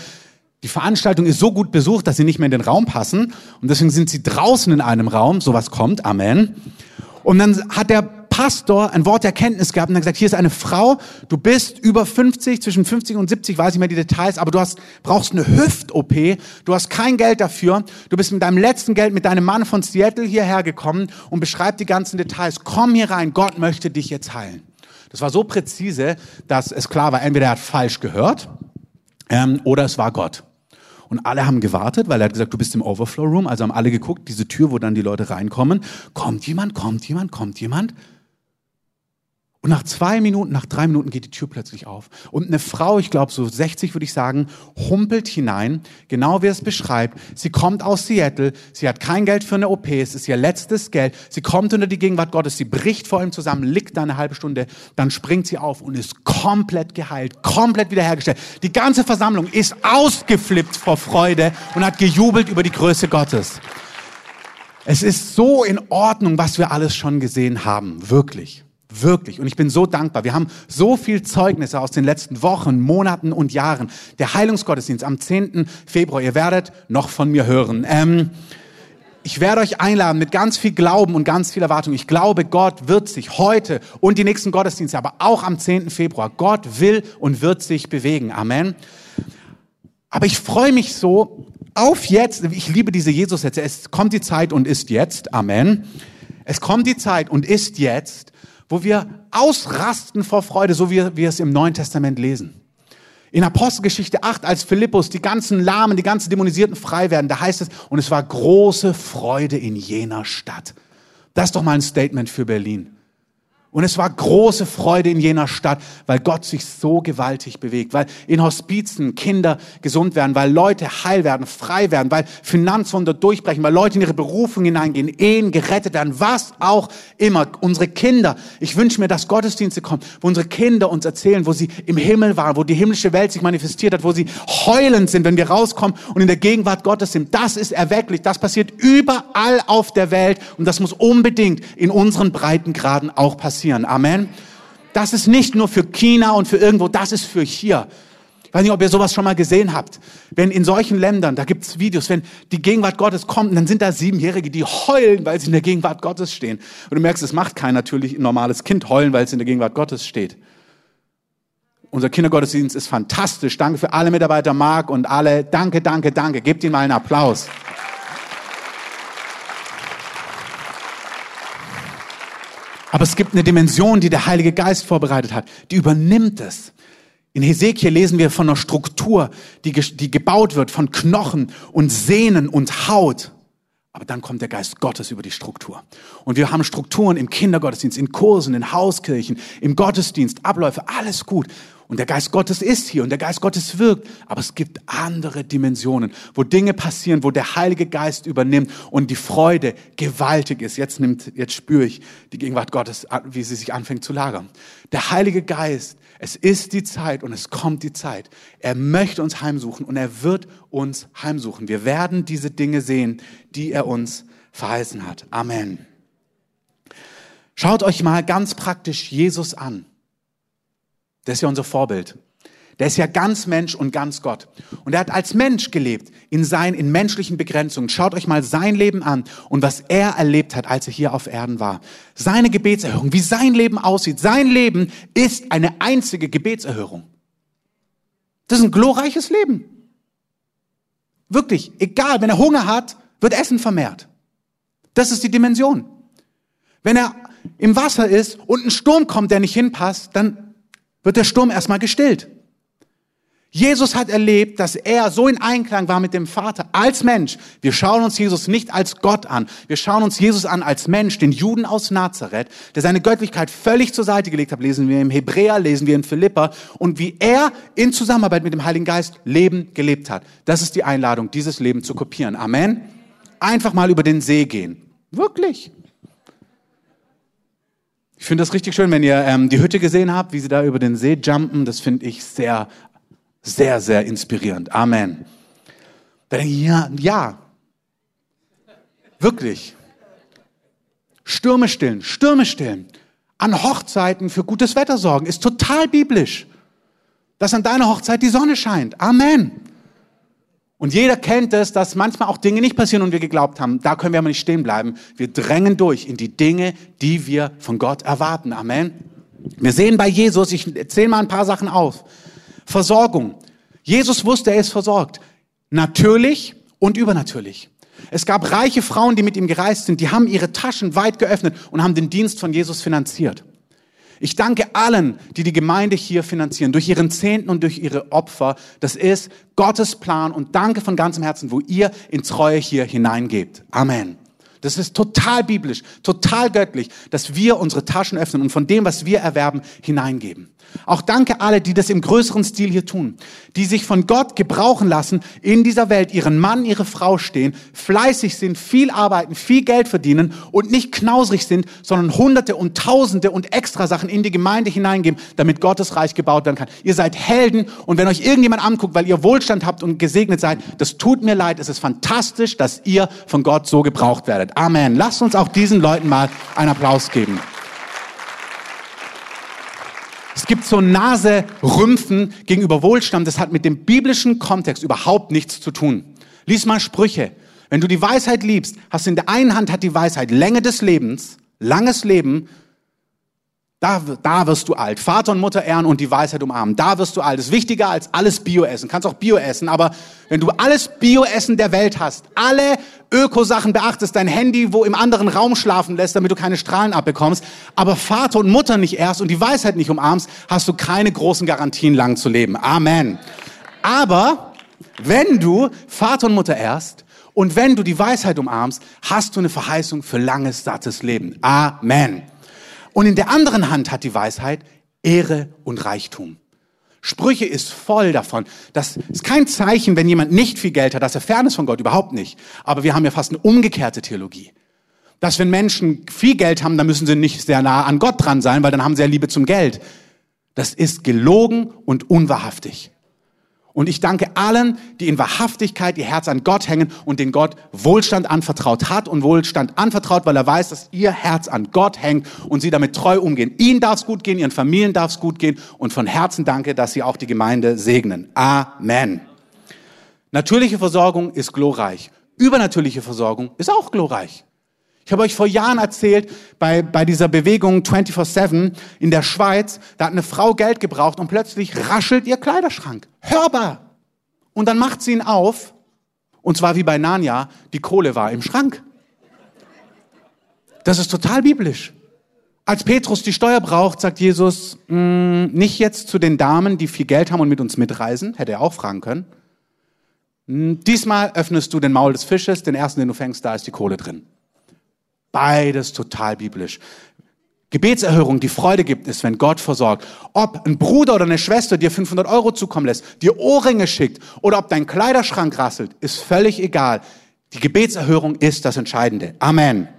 die Veranstaltung ist so gut besucht, dass sie nicht mehr in den Raum passen. Und deswegen sind sie draußen in einem Raum. Sowas kommt. Amen. Und dann hat der Pastor ein Wort der Erkenntnis gehabt und hat gesagt, hier ist eine Frau, du bist über 50, zwischen 50 und 70, weiß ich mehr die Details, aber du hast, brauchst eine Hüft-OP, du hast kein Geld dafür, du bist mit deinem letzten Geld mit deinem Mann von Seattle hierher gekommen und beschreibt die ganzen Details. Komm hier rein, Gott möchte dich jetzt heilen. Das war so präzise, dass es klar war, entweder er hat falsch gehört ähm, oder es war Gott. Und alle haben gewartet, weil er hat gesagt, du bist im Overflow Room. Also haben alle geguckt, diese Tür, wo dann die Leute reinkommen. Kommt jemand, kommt jemand, kommt jemand. Und nach zwei Minuten, nach drei Minuten geht die Tür plötzlich auf. Und eine Frau, ich glaube so 60 würde ich sagen, humpelt hinein, genau wie es beschreibt. Sie kommt aus Seattle, sie hat kein Geld für eine OP, es ist ihr letztes Geld. Sie kommt unter die Gegenwart Gottes, sie bricht vor ihm zusammen, liegt da eine halbe Stunde, dann springt sie auf und ist komplett geheilt, komplett wiederhergestellt. Die ganze Versammlung ist ausgeflippt vor Freude und hat gejubelt über die Größe Gottes. Es ist so in Ordnung, was wir alles schon gesehen haben, wirklich. Wirklich. Und ich bin so dankbar. Wir haben so viel Zeugnisse aus den letzten Wochen, Monaten und Jahren. Der Heilungsgottesdienst am 10. Februar. Ihr werdet noch von mir hören. Ähm, ich werde euch einladen mit ganz viel Glauben und ganz viel Erwartung. Ich glaube, Gott wird sich heute und die nächsten Gottesdienste, aber auch am 10. Februar, Gott will und wird sich bewegen. Amen. Aber ich freue mich so auf jetzt. Ich liebe diese Jesus-Sätze. Es kommt die Zeit und ist jetzt. Amen. Es kommt die Zeit und ist jetzt, wo wir ausrasten vor Freude, so wie wir es im Neuen Testament lesen. In Apostelgeschichte 8, als Philippus die ganzen Lahmen, die ganzen Dämonisierten frei werden, da heißt es, und es war große Freude in jener Stadt. Das ist doch mal ein Statement für Berlin. Und es war große Freude in jener Stadt, weil Gott sich so gewaltig bewegt, weil in Hospizen Kinder gesund werden, weil Leute heil werden, frei werden, weil Finanzwunder durchbrechen, weil Leute in ihre Berufung hineingehen, Ehen gerettet werden, was auch immer. Unsere Kinder, ich wünsche mir, dass Gottesdienste kommen, wo unsere Kinder uns erzählen, wo sie im Himmel waren, wo die himmlische Welt sich manifestiert hat, wo sie heulend sind, wenn wir rauskommen und in der Gegenwart Gottes sind. Das ist erwecklich, das passiert überall auf der Welt und das muss unbedingt in unseren Breitengraden auch passieren passieren. Amen. Das ist nicht nur für China und für irgendwo, das ist für hier. Ich weiß nicht, ob ihr sowas schon mal gesehen habt. Wenn in solchen Ländern, da gibt's Videos, wenn die Gegenwart Gottes kommt, dann sind da Siebenjährige, die heulen, weil sie in der Gegenwart Gottes stehen. Und du merkst, es macht kein natürlich normales Kind heulen, weil es in der Gegenwart Gottes steht. Unser Kindergottesdienst ist fantastisch. Danke für alle Mitarbeiter, Marc und alle. Danke, danke, danke. Gebt ihnen mal einen Applaus. Aber es gibt eine Dimension, die der Heilige Geist vorbereitet hat. Die übernimmt es. In Hesekiel lesen wir von einer Struktur, die, die gebaut wird von Knochen und Sehnen und Haut. Aber dann kommt der Geist Gottes über die Struktur. Und wir haben Strukturen im Kindergottesdienst, in Kursen, in Hauskirchen, im Gottesdienst, Abläufe, alles gut. Und der Geist Gottes ist hier und der Geist Gottes wirkt. Aber es gibt andere Dimensionen, wo Dinge passieren, wo der Heilige Geist übernimmt und die Freude gewaltig ist. Jetzt nimmt, jetzt spüre ich die Gegenwart Gottes, wie sie sich anfängt zu lagern. Der Heilige Geist, es ist die Zeit und es kommt die Zeit. Er möchte uns heimsuchen und er wird uns heimsuchen. Wir werden diese Dinge sehen, die er uns verheißen hat. Amen. Schaut euch mal ganz praktisch Jesus an. Der ist ja unser Vorbild. Der ist ja ganz Mensch und ganz Gott. Und er hat als Mensch gelebt, in seinen, in menschlichen Begrenzungen. Schaut euch mal sein Leben an und was er erlebt hat, als er hier auf Erden war. Seine Gebetserhörung, wie sein Leben aussieht. Sein Leben ist eine einzige Gebetserhörung. Das ist ein glorreiches Leben. Wirklich, egal, wenn er Hunger hat, wird Essen vermehrt. Das ist die Dimension. Wenn er im Wasser ist und ein Sturm kommt, der nicht hinpasst, dann wird der Sturm erstmal gestillt. Jesus hat erlebt, dass er so in Einklang war mit dem Vater als Mensch. Wir schauen uns Jesus nicht als Gott an. Wir schauen uns Jesus an als Mensch, den Juden aus Nazareth, der seine Göttlichkeit völlig zur Seite gelegt hat. Lesen wir im Hebräer, lesen wir in Philippa. Und wie er in Zusammenarbeit mit dem Heiligen Geist Leben gelebt hat. Das ist die Einladung, dieses Leben zu kopieren. Amen. Einfach mal über den See gehen. Wirklich. Ich finde das richtig schön, wenn ihr ähm, die Hütte gesehen habt, wie sie da über den See jumpen. Das finde ich sehr, sehr, sehr inspirierend. Amen. Da denke ich, ja, ja. Wirklich. Stürme stillen, Stürme stillen. An Hochzeiten für gutes Wetter sorgen, ist total biblisch. Dass an deiner Hochzeit die Sonne scheint. Amen. Und jeder kennt es, dass manchmal auch Dinge nicht passieren und wir geglaubt haben, da können wir aber nicht stehen bleiben. Wir drängen durch in die Dinge, die wir von Gott erwarten. Amen. Wir sehen bei Jesus, ich erzähle mal ein paar Sachen auf. Versorgung. Jesus wusste, er ist versorgt. Natürlich und übernatürlich. Es gab reiche Frauen, die mit ihm gereist sind, die haben ihre Taschen weit geöffnet und haben den Dienst von Jesus finanziert. Ich danke allen, die die Gemeinde hier finanzieren, durch ihren Zehnten und durch ihre Opfer. Das ist Gottes Plan und danke von ganzem Herzen, wo ihr in Treue hier hineingebt. Amen. Das ist total biblisch, total göttlich, dass wir unsere Taschen öffnen und von dem, was wir erwerben, hineingeben. Auch danke alle, die das im größeren Stil hier tun, die sich von Gott gebrauchen lassen, in dieser Welt ihren Mann, ihre Frau stehen, fleißig sind, viel arbeiten, viel Geld verdienen und nicht knausrig sind, sondern Hunderte und Tausende und extra Sachen in die Gemeinde hineingeben, damit Gottes Reich gebaut werden kann. Ihr seid Helden und wenn euch irgendjemand anguckt, weil ihr Wohlstand habt und gesegnet seid, das tut mir leid. Es ist fantastisch, dass ihr von Gott so gebraucht werdet. Amen. Lasst uns auch diesen Leuten mal einen Applaus geben. Es gibt so Naserümpfen gegenüber Wohlstand. Das hat mit dem biblischen Kontext überhaupt nichts zu tun. Lies mal Sprüche. Wenn du die Weisheit liebst, hast du in der einen Hand hat die Weisheit Länge des Lebens, langes Leben da, da wirst du alt. Vater und Mutter ehren und die Weisheit umarmen. Da wirst du alt. Das ist wichtiger als alles Bio-Essen. Kannst auch Bio essen, aber wenn du alles Bio-Essen der Welt hast, alle Ökosachen beachtest, dein Handy wo im anderen Raum schlafen lässt, damit du keine Strahlen abbekommst, aber Vater und Mutter nicht ehrst und die Weisheit nicht umarmst, hast du keine großen Garantien, lang zu leben. Amen. Aber wenn du Vater und Mutter ehrst und wenn du die Weisheit umarmst, hast du eine Verheißung für langes, sattes Leben. Amen. Und in der anderen Hand hat die Weisheit Ehre und Reichtum. Sprüche ist voll davon. Das ist kein Zeichen, wenn jemand nicht viel Geld hat, dass er fern ist von Gott, überhaupt nicht. Aber wir haben ja fast eine umgekehrte Theologie. Dass wenn Menschen viel Geld haben, dann müssen sie nicht sehr nah an Gott dran sein, weil dann haben sie ja Liebe zum Geld. Das ist gelogen und unwahrhaftig. Und ich danke allen, die in Wahrhaftigkeit ihr Herz an Gott hängen und den Gott Wohlstand anvertraut hat und Wohlstand anvertraut, weil er weiß, dass ihr Herz an Gott hängt und sie damit treu umgehen. Ihnen darf es gut gehen, ihren Familien darf es gut gehen und von Herzen danke, dass sie auch die Gemeinde segnen. Amen. Natürliche Versorgung ist glorreich. Übernatürliche Versorgung ist auch glorreich. Ich habe euch vor Jahren erzählt, bei, bei dieser Bewegung 24-7 in der Schweiz, da hat eine Frau Geld gebraucht und plötzlich raschelt ihr Kleiderschrank. Hörbar. Und dann macht sie ihn auf. Und zwar wie bei Narnia, die Kohle war im Schrank. Das ist total biblisch. Als Petrus die Steuer braucht, sagt Jesus, mm, nicht jetzt zu den Damen, die viel Geld haben und mit uns mitreisen, hätte er auch fragen können. Mm, diesmal öffnest du den Maul des Fisches, den ersten, den du fängst, da ist die Kohle drin. Beides total biblisch. Gebetserhörung, die Freude gibt, ist, wenn Gott versorgt. Ob ein Bruder oder eine Schwester dir 500 Euro zukommen lässt, dir Ohrringe schickt oder ob dein Kleiderschrank rasselt, ist völlig egal. Die Gebetserhörung ist das Entscheidende. Amen.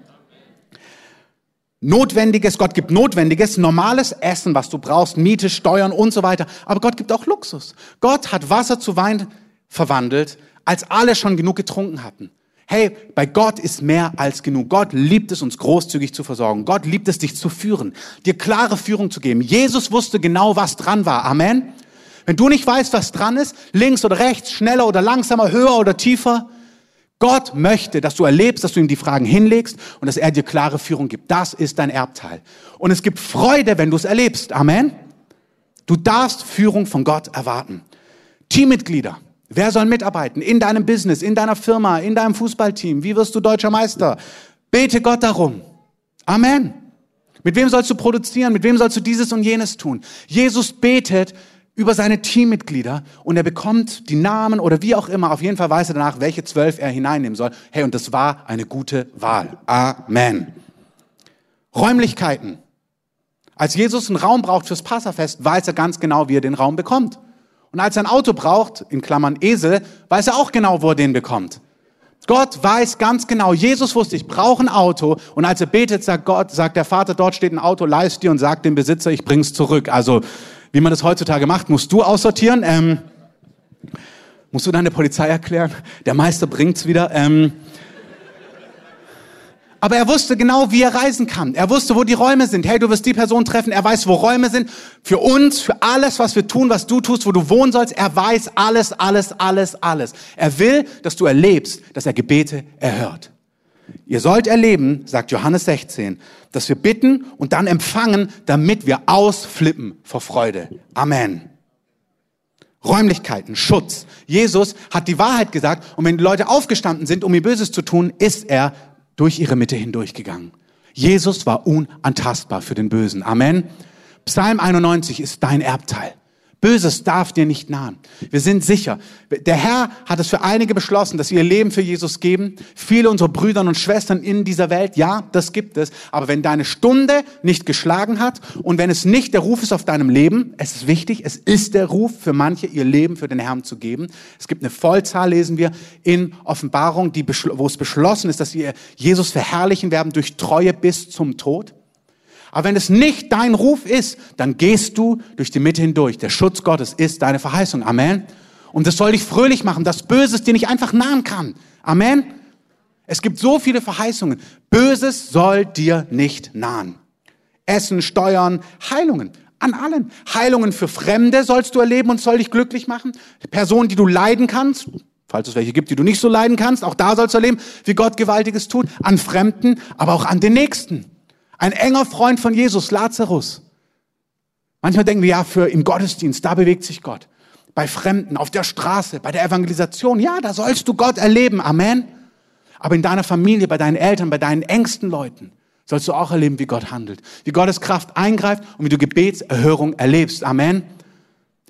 Notwendiges, Gott gibt Notwendiges, normales Essen, was du brauchst, Miete, Steuern und so weiter. Aber Gott gibt auch Luxus. Gott hat Wasser zu Wein verwandelt, als alle schon genug getrunken hatten. Hey, bei Gott ist mehr als genug. Gott liebt es, uns großzügig zu versorgen. Gott liebt es, dich zu führen, dir klare Führung zu geben. Jesus wusste genau, was dran war. Amen. Wenn du nicht weißt, was dran ist, links oder rechts, schneller oder langsamer, höher oder tiefer, Gott möchte, dass du erlebst, dass du ihm die Fragen hinlegst und dass er dir klare Führung gibt. Das ist dein Erbteil. Und es gibt Freude, wenn du es erlebst. Amen. Du darfst Führung von Gott erwarten. Teammitglieder, Wer soll mitarbeiten? In deinem Business, in deiner Firma, in deinem Fußballteam? Wie wirst du deutscher Meister? Bete Gott darum. Amen. Mit wem sollst du produzieren? Mit wem sollst du dieses und jenes tun? Jesus betet über seine Teammitglieder und er bekommt die Namen oder wie auch immer. Auf jeden Fall weiß er danach, welche zwölf er hineinnehmen soll. Hey, und das war eine gute Wahl. Amen. Räumlichkeiten. Als Jesus einen Raum braucht fürs Passafest, weiß er ganz genau, wie er den Raum bekommt. Und als er ein Auto braucht, in Klammern Esel, weiß er auch genau, wo er den bekommt. Gott weiß ganz genau, Jesus wusste, ich brauche ein Auto. Und als er betet, sagt Gott, sagt der Vater, dort steht ein Auto, leist dir und sagt dem Besitzer, ich bring's zurück. Also, wie man das heutzutage macht, musst du aussortieren. Ähm, musst du deine Polizei erklären? Der Meister bringt's wieder. Ähm, aber er wusste genau, wie er reisen kann. Er wusste, wo die Räume sind. Hey, du wirst die Person treffen. Er weiß, wo Räume sind. Für uns, für alles, was wir tun, was du tust, wo du wohnen sollst. Er weiß alles, alles, alles, alles. Er will, dass du erlebst, dass er Gebete erhört. Ihr sollt erleben, sagt Johannes 16, dass wir bitten und dann empfangen, damit wir ausflippen vor Freude. Amen. Räumlichkeiten, Schutz. Jesus hat die Wahrheit gesagt und wenn die Leute aufgestanden sind, um ihr Böses zu tun, ist er durch ihre Mitte hindurchgegangen. Jesus war unantastbar für den Bösen. Amen. Psalm 91 ist dein Erbteil. Böses darf dir nicht nahen. Wir sind sicher. Der Herr hat es für einige beschlossen, dass sie ihr Leben für Jesus geben. Viele unserer Brüder und Schwestern in dieser Welt, ja, das gibt es. Aber wenn deine Stunde nicht geschlagen hat und wenn es nicht der Ruf ist auf deinem Leben, es ist wichtig, es ist der Ruf für manche, ihr Leben für den Herrn zu geben. Es gibt eine Vollzahl, lesen wir in Offenbarung, die, wo es beschlossen ist, dass sie Jesus verherrlichen werden durch Treue bis zum Tod. Aber wenn es nicht dein Ruf ist, dann gehst du durch die Mitte hindurch. Der Schutz Gottes ist deine Verheißung. Amen. Und das soll dich fröhlich machen, dass Böses dir nicht einfach nahen kann. Amen. Es gibt so viele Verheißungen. Böses soll dir nicht nahen. Essen, Steuern, Heilungen. An allen. Heilungen für Fremde sollst du erleben und soll dich glücklich machen. Personen, die du leiden kannst, falls es welche gibt, die du nicht so leiden kannst, auch da sollst du erleben, wie Gott Gewaltiges tut. An Fremden, aber auch an den Nächsten. Ein enger Freund von Jesus, Lazarus. Manchmal denken wir ja, für im Gottesdienst, da bewegt sich Gott. Bei Fremden, auf der Straße, bei der Evangelisation, ja, da sollst du Gott erleben. Amen. Aber in deiner Familie, bei deinen Eltern, bei deinen engsten Leuten sollst du auch erleben, wie Gott handelt. Wie Gottes Kraft eingreift und wie du Gebetserhörung erlebst. Amen.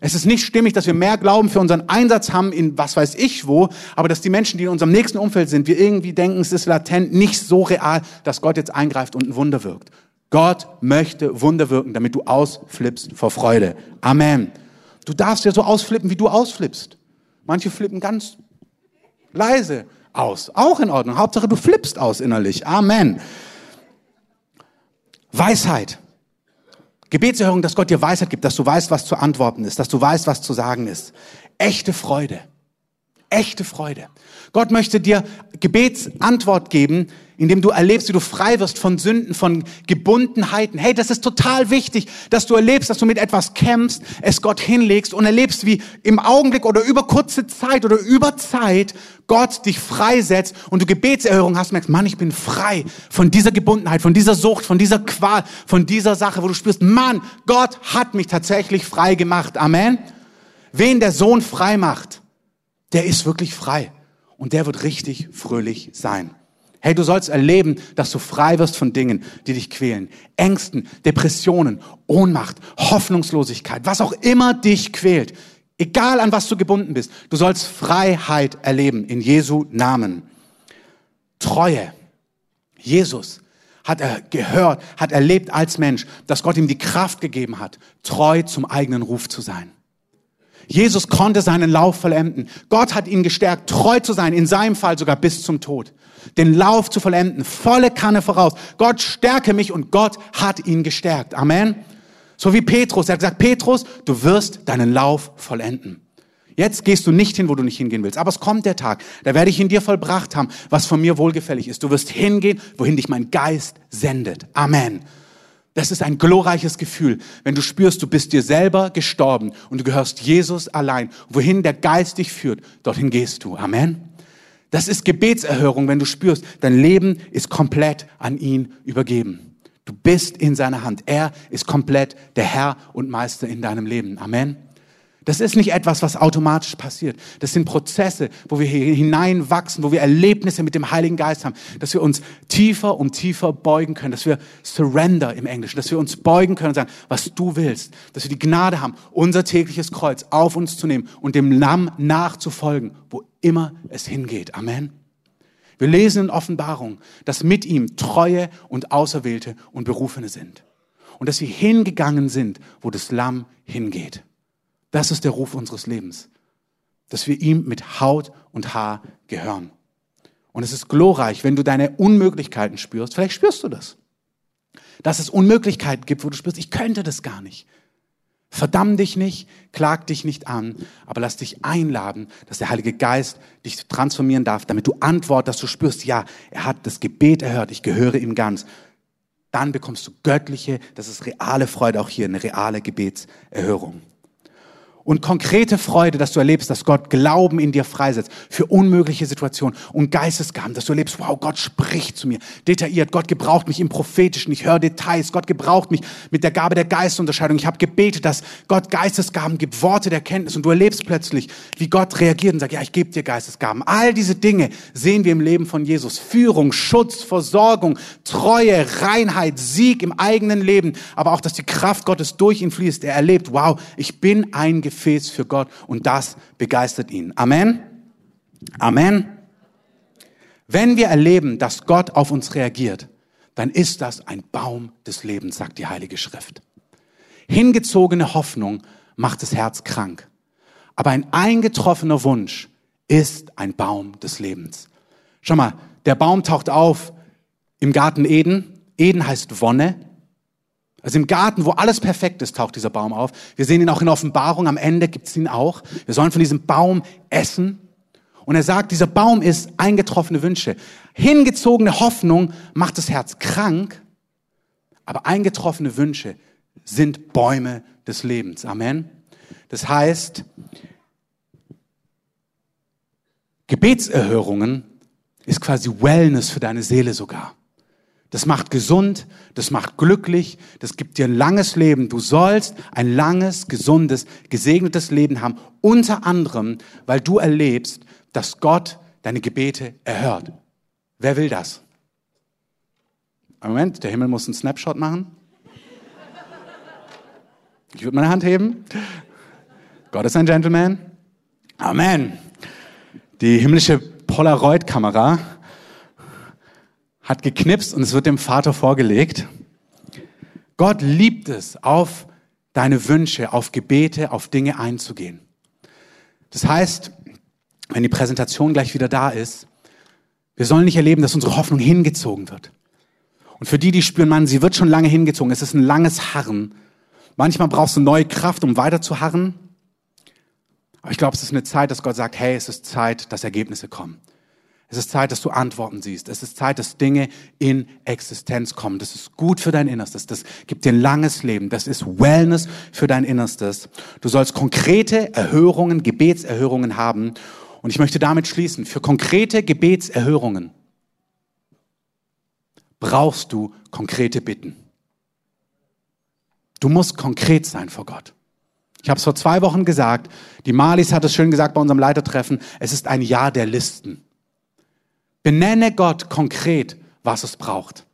Es ist nicht stimmig, dass wir mehr Glauben für unseren Einsatz haben in was weiß ich wo, aber dass die Menschen, die in unserem nächsten Umfeld sind, wir irgendwie denken, es ist latent, nicht so real, dass Gott jetzt eingreift und ein Wunder wirkt. Gott möchte Wunder wirken, damit du ausflippst vor Freude. Amen. Du darfst ja so ausflippen, wie du ausflippst. Manche flippen ganz leise aus. Auch in Ordnung. Hauptsache, du flippst aus innerlich. Amen. Weisheit. Gebetserhörung, dass Gott dir Weisheit gibt, dass du weißt, was zu antworten ist, dass du weißt, was zu sagen ist. Echte Freude. Echte Freude. Gott möchte dir Gebetsantwort geben, indem du erlebst, wie du frei wirst von Sünden, von Gebundenheiten. Hey, das ist total wichtig, dass du erlebst, dass du mit etwas kämpfst, es Gott hinlegst und erlebst, wie im Augenblick oder über kurze Zeit oder über Zeit Gott dich freisetzt und du Gebetserhörung hast, merkst, Mann, ich bin frei von dieser Gebundenheit, von dieser Sucht, von dieser Qual, von dieser Sache, wo du spürst, Mann, Gott hat mich tatsächlich frei gemacht. Amen. Wen der Sohn frei macht, der ist wirklich frei und der wird richtig fröhlich sein. Hey, du sollst erleben, dass du frei wirst von Dingen, die dich quälen. Ängsten, Depressionen, Ohnmacht, Hoffnungslosigkeit, was auch immer dich quält. Egal an was du gebunden bist. Du sollst Freiheit erleben in Jesu Namen. Treue. Jesus hat er gehört, hat erlebt als Mensch, dass Gott ihm die Kraft gegeben hat, treu zum eigenen Ruf zu sein. Jesus konnte seinen Lauf vollenden. Gott hat ihn gestärkt, treu zu sein, in seinem Fall sogar bis zum Tod. Den Lauf zu vollenden, volle Kanne voraus. Gott stärke mich und Gott hat ihn gestärkt. Amen. So wie Petrus. Er hat gesagt, Petrus, du wirst deinen Lauf vollenden. Jetzt gehst du nicht hin, wo du nicht hingehen willst. Aber es kommt der Tag, da werde ich in dir vollbracht haben, was von mir wohlgefällig ist. Du wirst hingehen, wohin dich mein Geist sendet. Amen. Das ist ein glorreiches Gefühl, wenn du spürst, du bist dir selber gestorben und du gehörst Jesus allein. Wohin der Geist dich führt, dorthin gehst du. Amen. Das ist Gebetserhörung, wenn du spürst, dein Leben ist komplett an ihn übergeben. Du bist in seiner Hand. Er ist komplett der Herr und Meister in deinem Leben. Amen. Das ist nicht etwas, was automatisch passiert. Das sind Prozesse, wo wir hineinwachsen, wo wir Erlebnisse mit dem Heiligen Geist haben, dass wir uns tiefer und tiefer beugen können, dass wir surrender im Englischen, dass wir uns beugen können und sagen, was du willst, dass wir die Gnade haben, unser tägliches Kreuz auf uns zu nehmen und dem Lamm nachzufolgen, wo immer es hingeht. Amen. Wir lesen in Offenbarung, dass mit ihm Treue und Auserwählte und Berufene sind. Und dass wir hingegangen sind, wo das Lamm hingeht. Das ist der Ruf unseres Lebens, dass wir ihm mit Haut und Haar gehören. Und es ist glorreich, wenn du deine Unmöglichkeiten spürst. Vielleicht spürst du das. Dass es Unmöglichkeiten gibt, wo du spürst, ich könnte das gar nicht. Verdamm dich nicht, klag dich nicht an, aber lass dich einladen, dass der Heilige Geist dich transformieren darf, damit du Antwort, dass du spürst, ja, er hat das Gebet erhört, ich gehöre ihm ganz. Dann bekommst du göttliche, das ist reale Freude auch hier, eine reale Gebetserhörung. Und konkrete Freude, dass du erlebst, dass Gott Glauben in dir freisetzt für unmögliche Situationen und Geistesgaben, dass du erlebst, wow, Gott spricht zu mir, detailliert, Gott gebraucht mich im Prophetischen, ich höre Details, Gott gebraucht mich mit der Gabe der Geistunterscheidung. Ich habe gebetet, dass Gott Geistesgaben gibt, Worte der Kenntnis und du erlebst plötzlich, wie Gott reagiert und sagt, ja, ich gebe dir Geistesgaben. All diese Dinge sehen wir im Leben von Jesus. Führung, Schutz, Versorgung, Treue, Reinheit, Sieg im eigenen Leben, aber auch, dass die Kraft Gottes durch ihn fließt. Er erlebt, wow, ich bin ein Gefäß für Gott und das begeistert ihn. Amen. Amen. Wenn wir erleben, dass Gott auf uns reagiert, dann ist das ein Baum des Lebens, sagt die Heilige Schrift. Hingezogene Hoffnung macht das Herz krank. Aber ein eingetroffener Wunsch ist ein Baum des Lebens. Schau mal, der Baum taucht auf im Garten Eden. Eden heißt Wonne. Also im Garten, wo alles perfekt ist, taucht dieser Baum auf. Wir sehen ihn auch in Offenbarung, am Ende gibt es ihn auch. Wir sollen von diesem Baum essen. Und er sagt, dieser Baum ist eingetroffene Wünsche. Hingezogene Hoffnung macht das Herz krank, aber eingetroffene Wünsche sind Bäume des Lebens. Amen. Das heißt, Gebetserhörungen ist quasi Wellness für deine Seele sogar. Das macht gesund, das macht glücklich, das gibt dir ein langes Leben. Du sollst ein langes, gesundes, gesegnetes Leben haben, unter anderem, weil du erlebst, dass Gott deine Gebete erhört. Wer will das? Moment, der Himmel muss einen Snapshot machen. Ich würde meine Hand heben. Gott ist ein Gentleman. Amen. Die himmlische Polaroid-Kamera hat geknipst und es wird dem Vater vorgelegt. Gott liebt es, auf deine Wünsche, auf Gebete, auf Dinge einzugehen. Das heißt, wenn die Präsentation gleich wieder da ist, wir sollen nicht erleben, dass unsere Hoffnung hingezogen wird. Und für die, die spüren, man, sie wird schon lange hingezogen, es ist ein langes Harren. Manchmal brauchst du neue Kraft, um weiter zu harren. Aber ich glaube, es ist eine Zeit, dass Gott sagt, hey, es ist Zeit, dass Ergebnisse kommen. Es ist Zeit, dass du Antworten siehst. Es ist Zeit, dass Dinge in Existenz kommen. Das ist gut für dein Innerstes. Das gibt dir ein langes Leben. Das ist Wellness für dein Innerstes. Du sollst konkrete Erhörungen, Gebetserhörungen haben. Und ich möchte damit schließen. Für konkrete Gebetserhörungen brauchst du konkrete Bitten. Du musst konkret sein vor Gott. Ich habe es vor zwei Wochen gesagt. Die Malis hat es schön gesagt bei unserem Leitertreffen. Es ist ein Jahr der Listen. Benenne Gott konkret, was es braucht.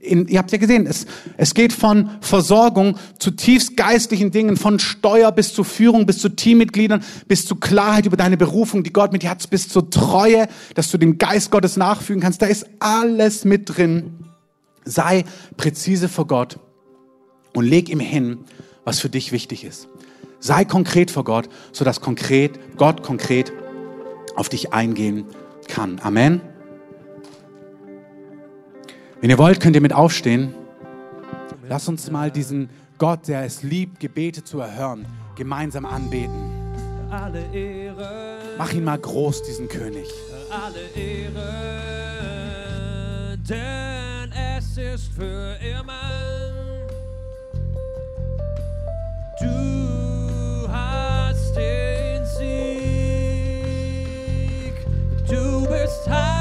In, ihr habt ja gesehen, es, es geht von Versorgung zu tiefst geistlichen Dingen, von Steuer bis zu Führung, bis zu Teammitgliedern, bis zu Klarheit über deine Berufung, die Gott mit dir hat, bis zur Treue, dass du dem Geist Gottes nachfügen kannst. Da ist alles mit drin. Sei präzise vor Gott und leg ihm hin, was für dich wichtig ist. Sei konkret vor Gott, sodass konkret, Gott konkret auf dich eingehen kann. Amen. Wenn ihr wollt, könnt ihr mit aufstehen. Lass uns mal diesen Gott, der es liebt, Gebete zu erhören, gemeinsam anbeten. Alle Ehre. Mach ihn mal groß, diesen König. Alle Ehre, denn es ist für immer. Du hast den Sieg. Du bist heilig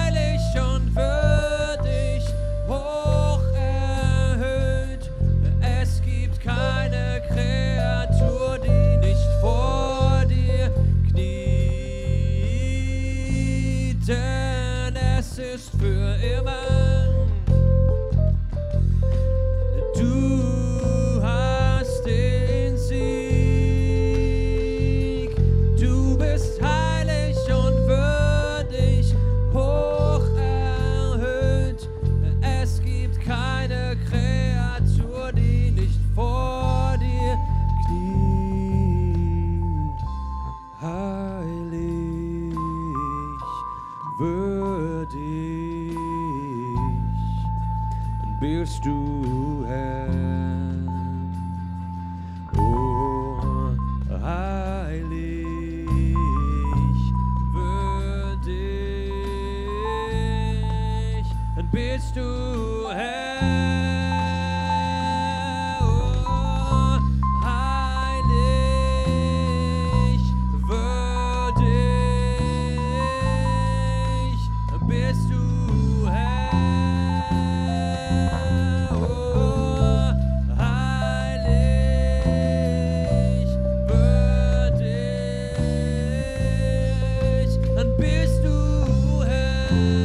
Bye.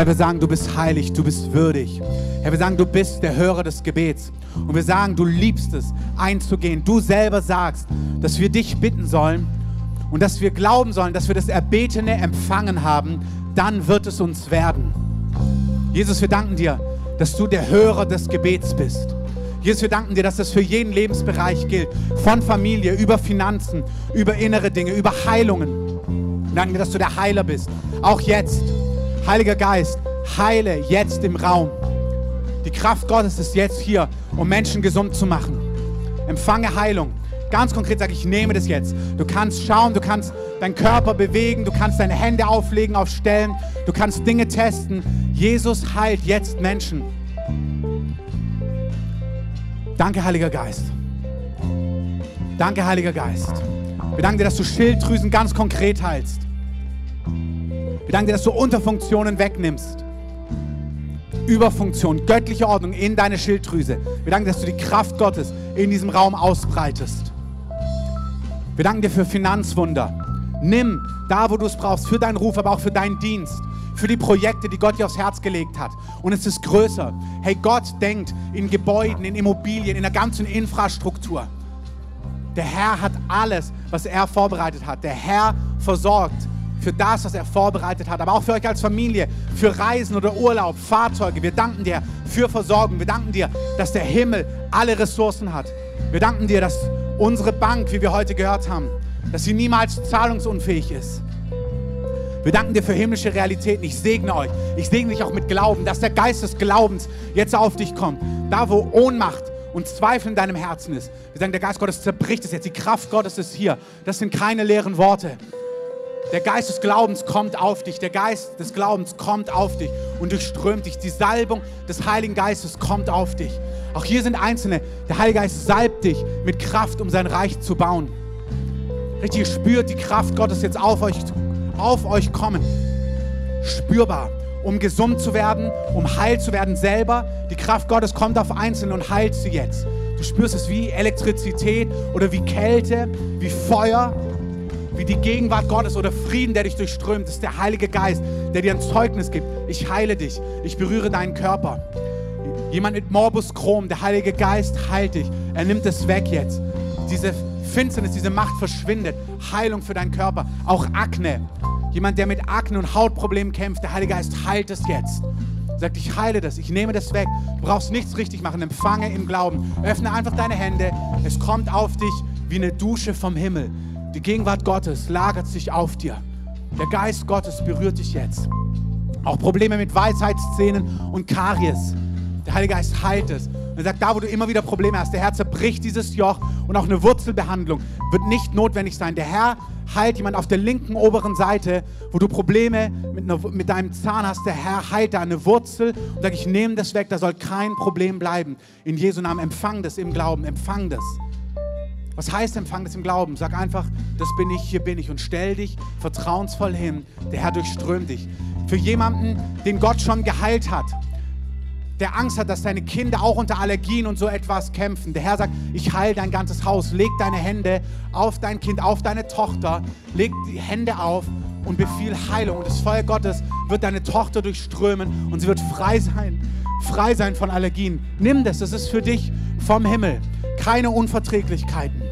Herr, wir sagen, du bist heilig, du bist würdig. Herr, wir sagen, du bist der Hörer des Gebets. Und wir sagen, du liebst es, einzugehen. Du selber sagst, dass wir dich bitten sollen und dass wir glauben sollen, dass wir das Erbetene empfangen haben. Dann wird es uns werden. Jesus, wir danken dir, dass du der Hörer des Gebets bist. Jesus, wir danken dir, dass das für jeden Lebensbereich gilt. Von Familie, über Finanzen, über innere Dinge, über Heilungen. Wir danken dir, dass du der Heiler bist. Auch jetzt. Heiliger Geist, heile jetzt im Raum. Die Kraft Gottes ist jetzt hier, um Menschen gesund zu machen. Empfange Heilung. Ganz konkret sage ich, nehme das jetzt. Du kannst schauen, du kannst deinen Körper bewegen, du kannst deine Hände auflegen auf Stellen, du kannst Dinge testen. Jesus heilt jetzt Menschen. Danke, Heiliger Geist. Danke, Heiliger Geist. Wir danken dir, dass du Schilddrüsen ganz konkret heilst. Wir danken dir, dass du Unterfunktionen wegnimmst. Überfunktion, göttliche Ordnung in deine Schilddrüse. Wir danken dir, dass du die Kraft Gottes in diesem Raum ausbreitest. Wir danken dir für Finanzwunder. Nimm da, wo du es brauchst, für deinen Ruf, aber auch für deinen Dienst für die Projekte, die Gott dir aufs Herz gelegt hat. Und es ist größer. Hey, Gott denkt in Gebäuden, in Immobilien, in der ganzen Infrastruktur. Der Herr hat alles, was er vorbereitet hat. Der Herr versorgt für das, was er vorbereitet hat. Aber auch für euch als Familie, für Reisen oder Urlaub, Fahrzeuge. Wir danken dir für Versorgung. Wir danken dir, dass der Himmel alle Ressourcen hat. Wir danken dir, dass unsere Bank, wie wir heute gehört haben, dass sie niemals zahlungsunfähig ist. Wir danken dir für himmlische Realitäten. Ich segne euch. Ich segne dich auch mit Glauben, dass der Geist des Glaubens jetzt auf dich kommt. Da, wo Ohnmacht und Zweifel in deinem Herzen ist. Wir sagen, der Geist Gottes zerbricht es jetzt. Die Kraft Gottes ist hier. Das sind keine leeren Worte. Der Geist des Glaubens kommt auf dich. Der Geist des Glaubens kommt auf dich und durchströmt dich. Die Salbung des Heiligen Geistes kommt auf dich. Auch hier sind Einzelne. Der Heilige Geist salbt dich mit Kraft, um sein Reich zu bauen. Richtig spürt die Kraft Gottes jetzt auf euch auf euch kommen. Spürbar. Um gesund zu werden, um heil zu werden selber. Die Kraft Gottes kommt auf Einzelne und heilt sie jetzt. Du spürst es wie Elektrizität oder wie Kälte, wie Feuer, wie die Gegenwart Gottes oder Frieden, der dich durchströmt. Ist der Heilige Geist, der dir ein Zeugnis gibt. Ich heile dich. Ich berühre deinen Körper. Jemand mit Morbus Chrom, der Heilige Geist heilt dich. Er nimmt es weg jetzt. Diese Finsternis, diese Macht verschwindet. Heilung für deinen Körper. Auch Akne. Jemand, der mit Akne und Hautproblemen kämpft, der Heilige Geist heilt es jetzt. Sagt, ich heile das, ich nehme das weg. Du brauchst nichts richtig machen. Empfange im Glauben. Öffne einfach deine Hände. Es kommt auf dich wie eine Dusche vom Himmel. Die Gegenwart Gottes lagert sich auf dir. Der Geist Gottes berührt dich jetzt. Auch Probleme mit Weisheitszähnen und Karies. Der Heilige Geist heilt es. Er sagt, da wo du immer wieder Probleme hast, der Herr zerbricht dieses Joch und auch eine Wurzelbehandlung wird nicht notwendig sein. Der Herr heilt jemand auf der linken oberen Seite, wo du Probleme mit, einer, mit deinem Zahn hast. Der Herr heilt da eine Wurzel und sagt, ich nehme das weg, da soll kein Problem bleiben. In Jesu Namen empfang das im Glauben, empfang das. Was heißt empfang das im Glauben? Sag einfach, das bin ich, hier bin ich und stell dich vertrauensvoll hin. Der Herr durchströmt dich. Für jemanden, den Gott schon geheilt hat, der Angst hat, dass deine Kinder auch unter Allergien und so etwas kämpfen. Der Herr sagt, ich heile dein ganzes Haus. Leg deine Hände auf dein Kind, auf deine Tochter. Leg die Hände auf und befiehl Heilung. Und das Feuer Gottes wird deine Tochter durchströmen und sie wird frei sein. Frei sein von Allergien. Nimm das, das ist für dich vom Himmel. Keine Unverträglichkeiten.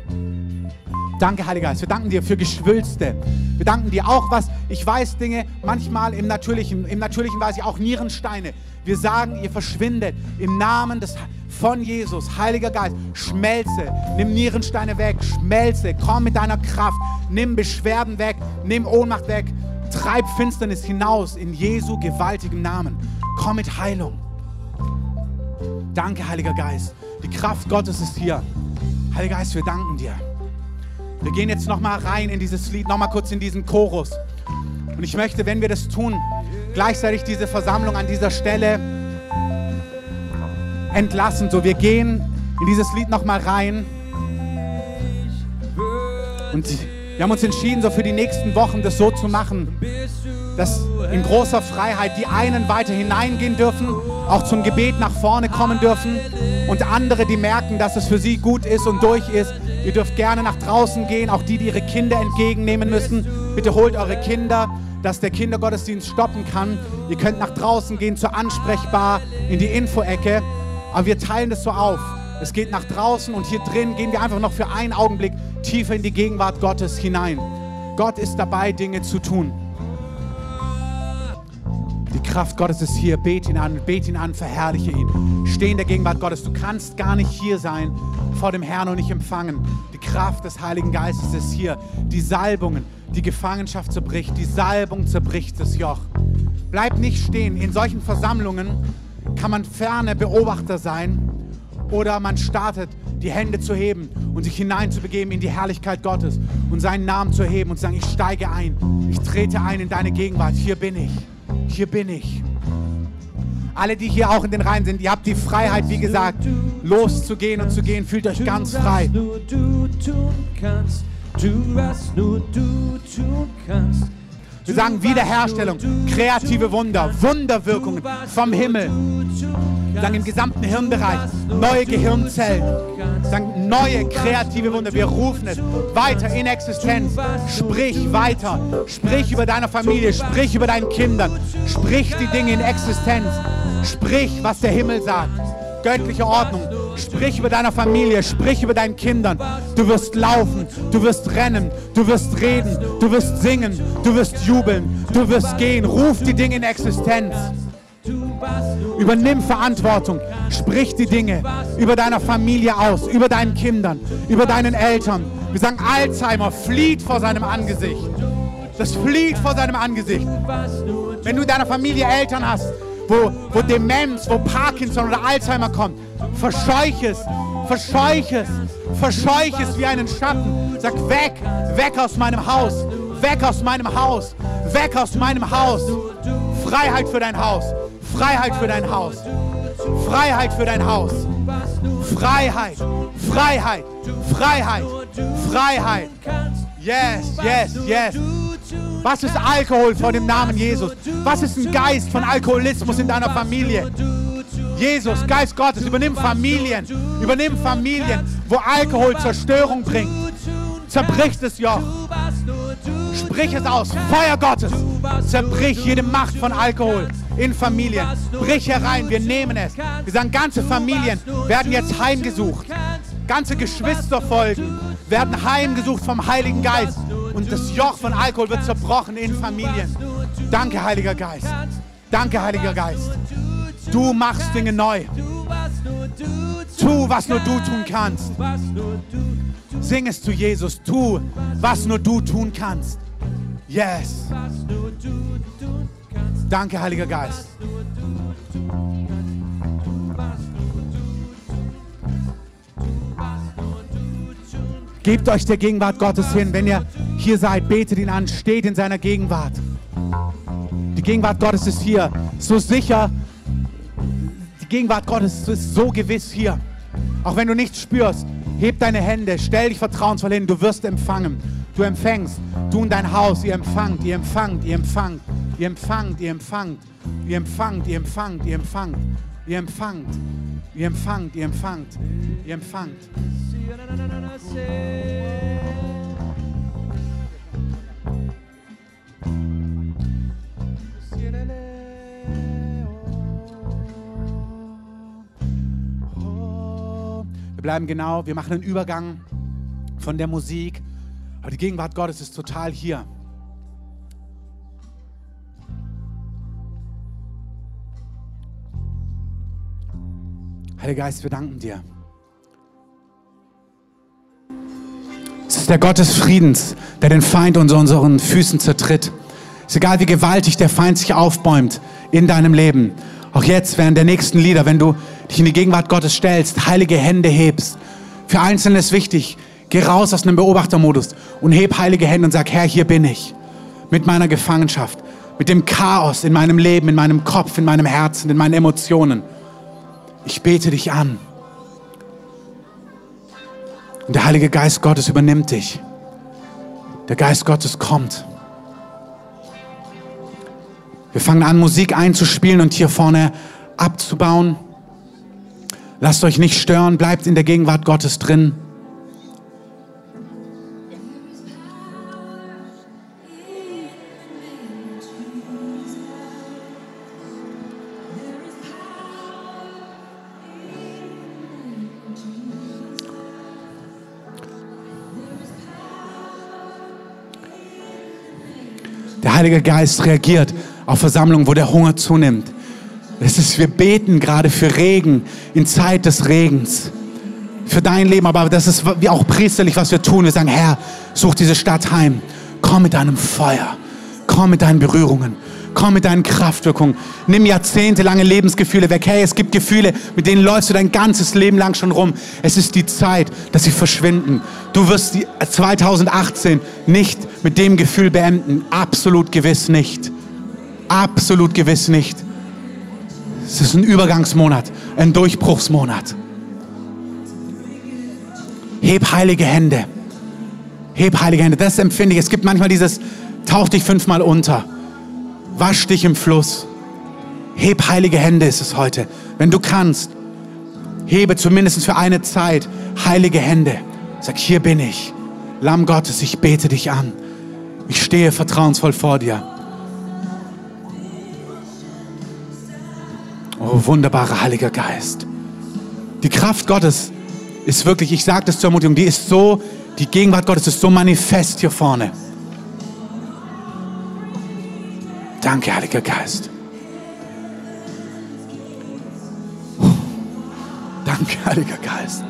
Danke, Heiliger Geist. Wir danken dir für Geschwülste. Wir danken dir auch, was ich weiß, Dinge, manchmal im Natürlichen, im Natürlichen weiß ich auch Nierensteine. Wir sagen, ihr verschwindet im Namen des, von Jesus. Heiliger Geist, schmelze, nimm Nierensteine weg, schmelze, komm mit deiner Kraft, nimm Beschwerden weg, nimm Ohnmacht weg, treib Finsternis hinaus in Jesu gewaltigem Namen. Komm mit Heilung. Danke, Heiliger Geist. Die Kraft Gottes ist hier. Heiliger Geist, wir danken dir. Wir gehen jetzt nochmal rein in dieses Lied, nochmal kurz in diesen Chorus. Und ich möchte, wenn wir das tun, gleichzeitig diese Versammlung an dieser Stelle entlassen. So, wir gehen in dieses Lied nochmal rein. Und wir haben uns entschieden, so für die nächsten Wochen das so zu machen, dass in großer Freiheit die einen weiter hineingehen dürfen, auch zum Gebet nach vorne kommen dürfen und andere, die merken, dass es für sie gut ist und durch ist, Ihr dürft gerne nach draußen gehen, auch die, die ihre Kinder entgegennehmen müssen. Bitte holt eure Kinder. dass der Kindergottesdienst stoppen kann. Ihr könnt nach draußen gehen zur Ansprechbar in die Infoecke. Aber wir teilen das so auf. Es geht nach draußen und hier drin gehen wir einfach noch für einen Augenblick tiefer in die Gegenwart Gottes hinein. Gott ist dabei, Dinge zu tun. Die Kraft Gottes ist hier. Bet ihn an, bet ihn an, verherrliche ihn. Steh in der Gegenwart Gottes. Du kannst gar nicht hier sein vor dem Herrn und nicht empfangen. Die Kraft des Heiligen Geistes ist hier. Die Salbungen, die Gefangenschaft zerbricht. Die Salbung zerbricht das Joch. Bleib nicht stehen. In solchen Versammlungen kann man ferne Beobachter sein oder man startet, die Hände zu heben und sich hineinzubegeben in die Herrlichkeit Gottes und seinen Namen zu heben und zu sagen, ich steige ein, ich trete ein in deine Gegenwart, hier bin ich, hier bin ich. Alle, die hier auch in den Reihen sind, ihr habt die Freiheit, wie gesagt, loszugehen und zu gehen, fühlt euch ganz frei. Du was nur du tun kannst. Wir sagen Wiederherstellung, kreative Wunder, Wunderwirkungen vom Himmel. Wir sagen im gesamten Hirnbereich neue Gehirnzellen. Wir sagen neue kreative Wunder. Wir rufen es weiter in Existenz. Sprich weiter. Sprich über deine Familie. Sprich über deinen Kindern. Sprich die Dinge in Existenz. Sprich, was der Himmel sagt. Göttliche Ordnung. Sprich über deine Familie, sprich über deinen Kindern. Du wirst laufen, du wirst rennen, du wirst reden, du wirst singen, du wirst jubeln, du wirst gehen. Ruf die Dinge in Existenz. Übernimm Verantwortung. Sprich die Dinge über deiner Familie aus, über deinen Kindern, über deinen Eltern. Wir sagen, Alzheimer flieht vor seinem Angesicht. Das flieht vor seinem Angesicht. Wenn du in deiner Familie Eltern hast, wo, wo Demenz, wo Parkinson oder Alzheimer kommt, verscheuch es, verscheuch es, verscheuch es wie einen Schatten. Sag weg, weg aus meinem Haus, weg aus meinem Haus, weg aus meinem Haus. Freiheit für dein Haus, Freiheit für dein Haus, Freiheit für dein Haus. Freiheit, Freiheit, Freiheit, Freiheit. Yes, yes, yes. Was ist Alkohol vor dem Namen Jesus? Was ist ein Geist von Alkoholismus in deiner Familie? Jesus, Geist Gottes, übernimm Familien, übernimm Familien, wo Alkohol Zerstörung bringt. Zerbricht es Joch. Sprich es aus. Feuer Gottes. Zerbrich jede Macht von Alkohol in Familien. Brich herein. Wir nehmen es. Wir sagen, ganze Familien werden jetzt heimgesucht. Ganze Geschwisterfolgen werden heimgesucht vom Heiligen Geist. Und das Joch von Alkohol wird zerbrochen in Familien. Danke, Heiliger Geist. Danke, Heiliger Geist. Du machst Dinge neu. Tu, was nur du tun kannst. Sing es zu Jesus. Tu, was nur du tun kannst. Yes. Danke, Heiliger Geist. Gebt euch der Gegenwart Gottes hin. Wenn ihr hier seid, betet ihn an, steht in seiner Gegenwart. Die Gegenwart Gottes ist hier, so sicher Gegenwart Gottes ist so gewiss hier. Auch wenn du nichts spürst, heb deine Hände, stell dich vertrauensvoll hin, du wirst empfangen. Du empfängst, du und dein Haus, ihr empfangt, ihr empfangt, ihr empfangt, ihr empfangt, ihr empfangt, ihr empfangt, ihr empfangt, ihr empfangt, ihr empfangt, ihr empfangt, ihr empfangt, ihr empfangt. Wir bleiben genau, wir machen einen Übergang von der Musik, aber die Gegenwart Gottes ist total hier. Heiliger Geist, wir danken dir. Es ist der Gott des Friedens, der den Feind unter unseren Füßen zertritt. Es ist egal, wie gewaltig der Feind sich aufbäumt in deinem Leben. Auch jetzt während der nächsten Lieder, wenn du dich in die Gegenwart Gottes stellst, heilige Hände hebst. Für Einzelne ist wichtig, geh raus aus einem Beobachtermodus und heb heilige Hände und sag, Herr, hier bin ich. Mit meiner Gefangenschaft, mit dem Chaos in meinem Leben, in meinem Kopf, in meinem Herzen, in meinen Emotionen. Ich bete dich an. Und der Heilige Geist Gottes übernimmt dich. Der Geist Gottes kommt. Wir fangen an, Musik einzuspielen und hier vorne abzubauen. Lasst euch nicht stören, bleibt in der Gegenwart Gottes drin. Der Heilige Geist reagiert auf Versammlungen, wo der Hunger zunimmt. Es ist, wir beten gerade für Regen in Zeit des Regens. Für dein Leben, aber das ist wie auch priesterlich, was wir tun. Wir sagen, Herr, such diese Stadt heim. Komm mit deinem Feuer. Komm mit deinen Berührungen. Komm mit deinen Kraftwirkungen. Nimm jahrzehntelange Lebensgefühle weg. Hey, es gibt Gefühle, mit denen läufst du dein ganzes Leben lang schon rum. Es ist die Zeit, dass sie verschwinden. Du wirst die 2018 nicht mit dem Gefühl beenden. Absolut gewiss nicht. Absolut gewiss nicht. Es ist ein Übergangsmonat, ein Durchbruchsmonat. Heb heilige Hände. Heb heilige Hände. Das empfinde ich. Es gibt manchmal dieses, tauch dich fünfmal unter. Wasch dich im Fluss. Heb heilige Hände ist es heute. Wenn du kannst, hebe zumindest für eine Zeit heilige Hände. Sag, hier bin ich. Lamm Gottes, ich bete dich an. Ich stehe vertrauensvoll vor dir. Oh, wunderbarer Heiliger Geist. Die Kraft Gottes ist wirklich, ich sage das zur Ermutigung, die ist so, die Gegenwart Gottes ist so manifest hier vorne. Danke, Heiliger Geist. Danke, Heiliger Geist.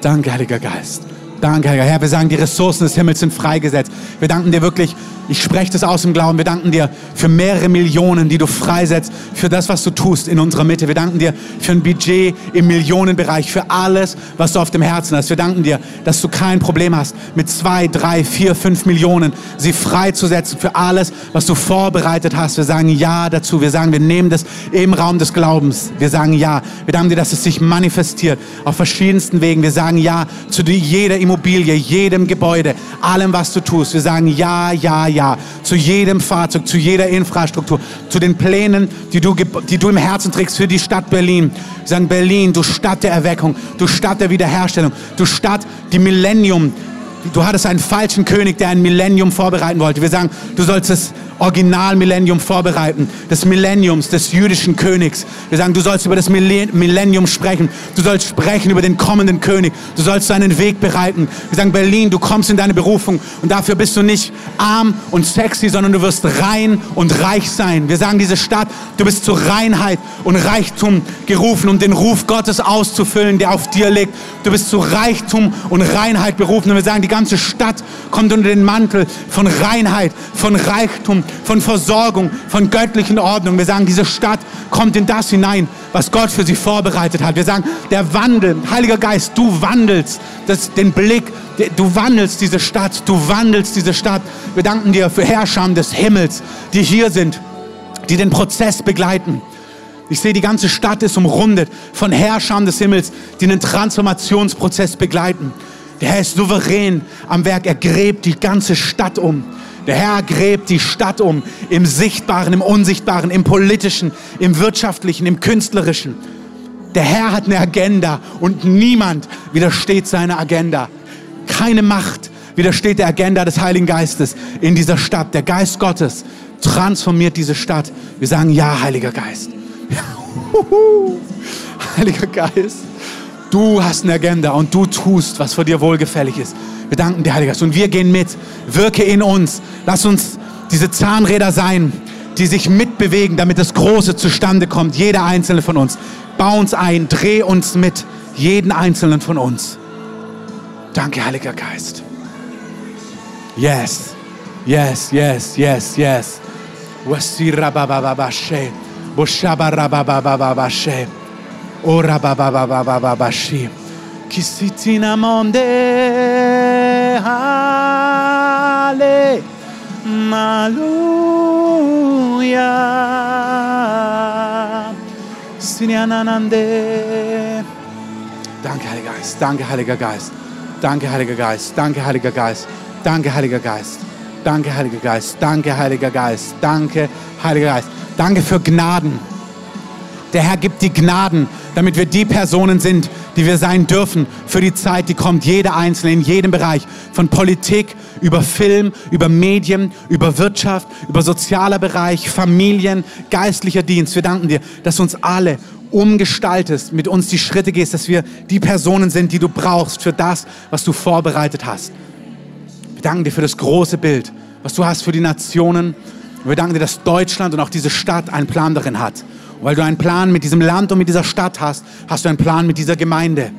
Danke, Heiliger Geist. Danke, Herr. Wir sagen, die Ressourcen des Himmels sind freigesetzt. Wir danken dir wirklich, ich spreche das aus dem Glauben. Wir danken dir für mehrere Millionen, die du freisetzt, für das, was du tust in unserer Mitte. Wir danken dir für ein Budget im Millionenbereich, für alles, was du auf dem Herzen hast. Wir danken dir, dass du kein Problem hast, mit zwei, drei, vier, fünf Millionen sie freizusetzen für alles, was du vorbereitet hast. Wir sagen Ja dazu. Wir sagen, wir nehmen das im Raum des Glaubens. Wir sagen Ja. Wir danken dir, dass es sich manifestiert auf verschiedensten Wegen. Wir sagen Ja zu jeder Immobilie, jedem Gebäude, allem, was du tust. Wir sagen ja, ja, ja zu jedem Fahrzeug, zu jeder Infrastruktur, zu den Plänen, die du, die du im Herzen trägst für die Stadt Berlin. Wir sagen Berlin, du Stadt der Erweckung, du Stadt der Wiederherstellung, du Stadt, die Millennium, du hattest einen falschen König, der ein Millennium vorbereiten wollte. Wir sagen, du sollst das Original-Millennium vorbereiten, des Millenniums, des jüdischen Königs. Wir sagen, du sollst über das Millennium sprechen. Du sollst sprechen über den kommenden König. Du sollst deinen Weg bereiten. Wir sagen, Berlin, du kommst in deine Berufung und dafür bist du nicht arm und sexy, sondern du wirst rein und reich sein. Wir sagen, diese Stadt, du bist zur Reinheit und Reichtum gerufen, um den Ruf Gottes auszufüllen, der auf dir liegt. Du bist zu Reichtum und Reinheit berufen. Und wir sagen, die ganze Stadt kommt unter den Mantel von Reinheit, von Reichtum, von Versorgung, von göttlichen Ordnung. Wir sagen, diese Stadt kommt in das hinein, was Gott für sie vorbereitet hat. Wir sagen, der Wandel, Heiliger Geist, du wandelst das, den Blick, du wandelst diese Stadt, du wandelst diese Stadt. Wir danken dir für Herrscher des Himmels, die hier sind, die den Prozess begleiten. Ich sehe, die ganze Stadt ist umrundet von Herrschern des Himmels, die einen Transformationsprozess begleiten. Der Herr ist souverän am Werk. Er gräbt die ganze Stadt um. Der Herr gräbt die Stadt um, im Sichtbaren, im Unsichtbaren, im Politischen, im Wirtschaftlichen, im Künstlerischen. Der Herr hat eine Agenda und niemand widersteht seiner Agenda. Keine Macht widersteht der Agenda des Heiligen Geistes in dieser Stadt. Der Geist Gottes transformiert diese Stadt. Wir sagen ja, Heiliger Geist. *laughs* Heiliger Geist, du hast eine Agenda und du tust, was für dir wohlgefällig ist. Wir danken dir, Heiliger Geist. Und wir gehen mit. Wirke in uns. Lass uns diese Zahnräder sein, die sich mitbewegen, damit das Große zustande kommt. Jeder einzelne von uns. Bau uns ein, dreh uns mit. Jeden einzelnen von uns. Danke, Heiliger Geist. Yes, yes, yes, yes, yes. Wasirabababashe. Boshabarabababashe. Orabababababashi. Kisitina monde. Sinyananande. Danke, Heiliger Geist. Danke, Heiliger Geist. Danke, Heiliger Geist. Danke, Heiliger Geist. Danke, Heiliger Geist. Danke, Heiliger Geist. Danke, Heiliger Geist. Danke, Heiliger Geist. Danke für Gnaden. Der Herr gibt die Gnaden, damit wir die Personen sind, die wir sein dürfen für die Zeit, die kommt. Jeder Einzelne in jedem Bereich. Von Politik über Film, über Medien, über Wirtschaft, über sozialer Bereich, Familien, geistlicher Dienst. Wir danken dir, dass du uns alle umgestaltest, mit uns die Schritte gehst, dass wir die Personen sind, die du brauchst für das, was du vorbereitet hast. Wir danken dir für das große Bild, was du hast für die Nationen, wir danken dir, dass Deutschland und auch diese Stadt einen Plan darin hat. Und weil du einen Plan mit diesem Land und mit dieser Stadt hast, hast du einen Plan mit dieser Gemeinde.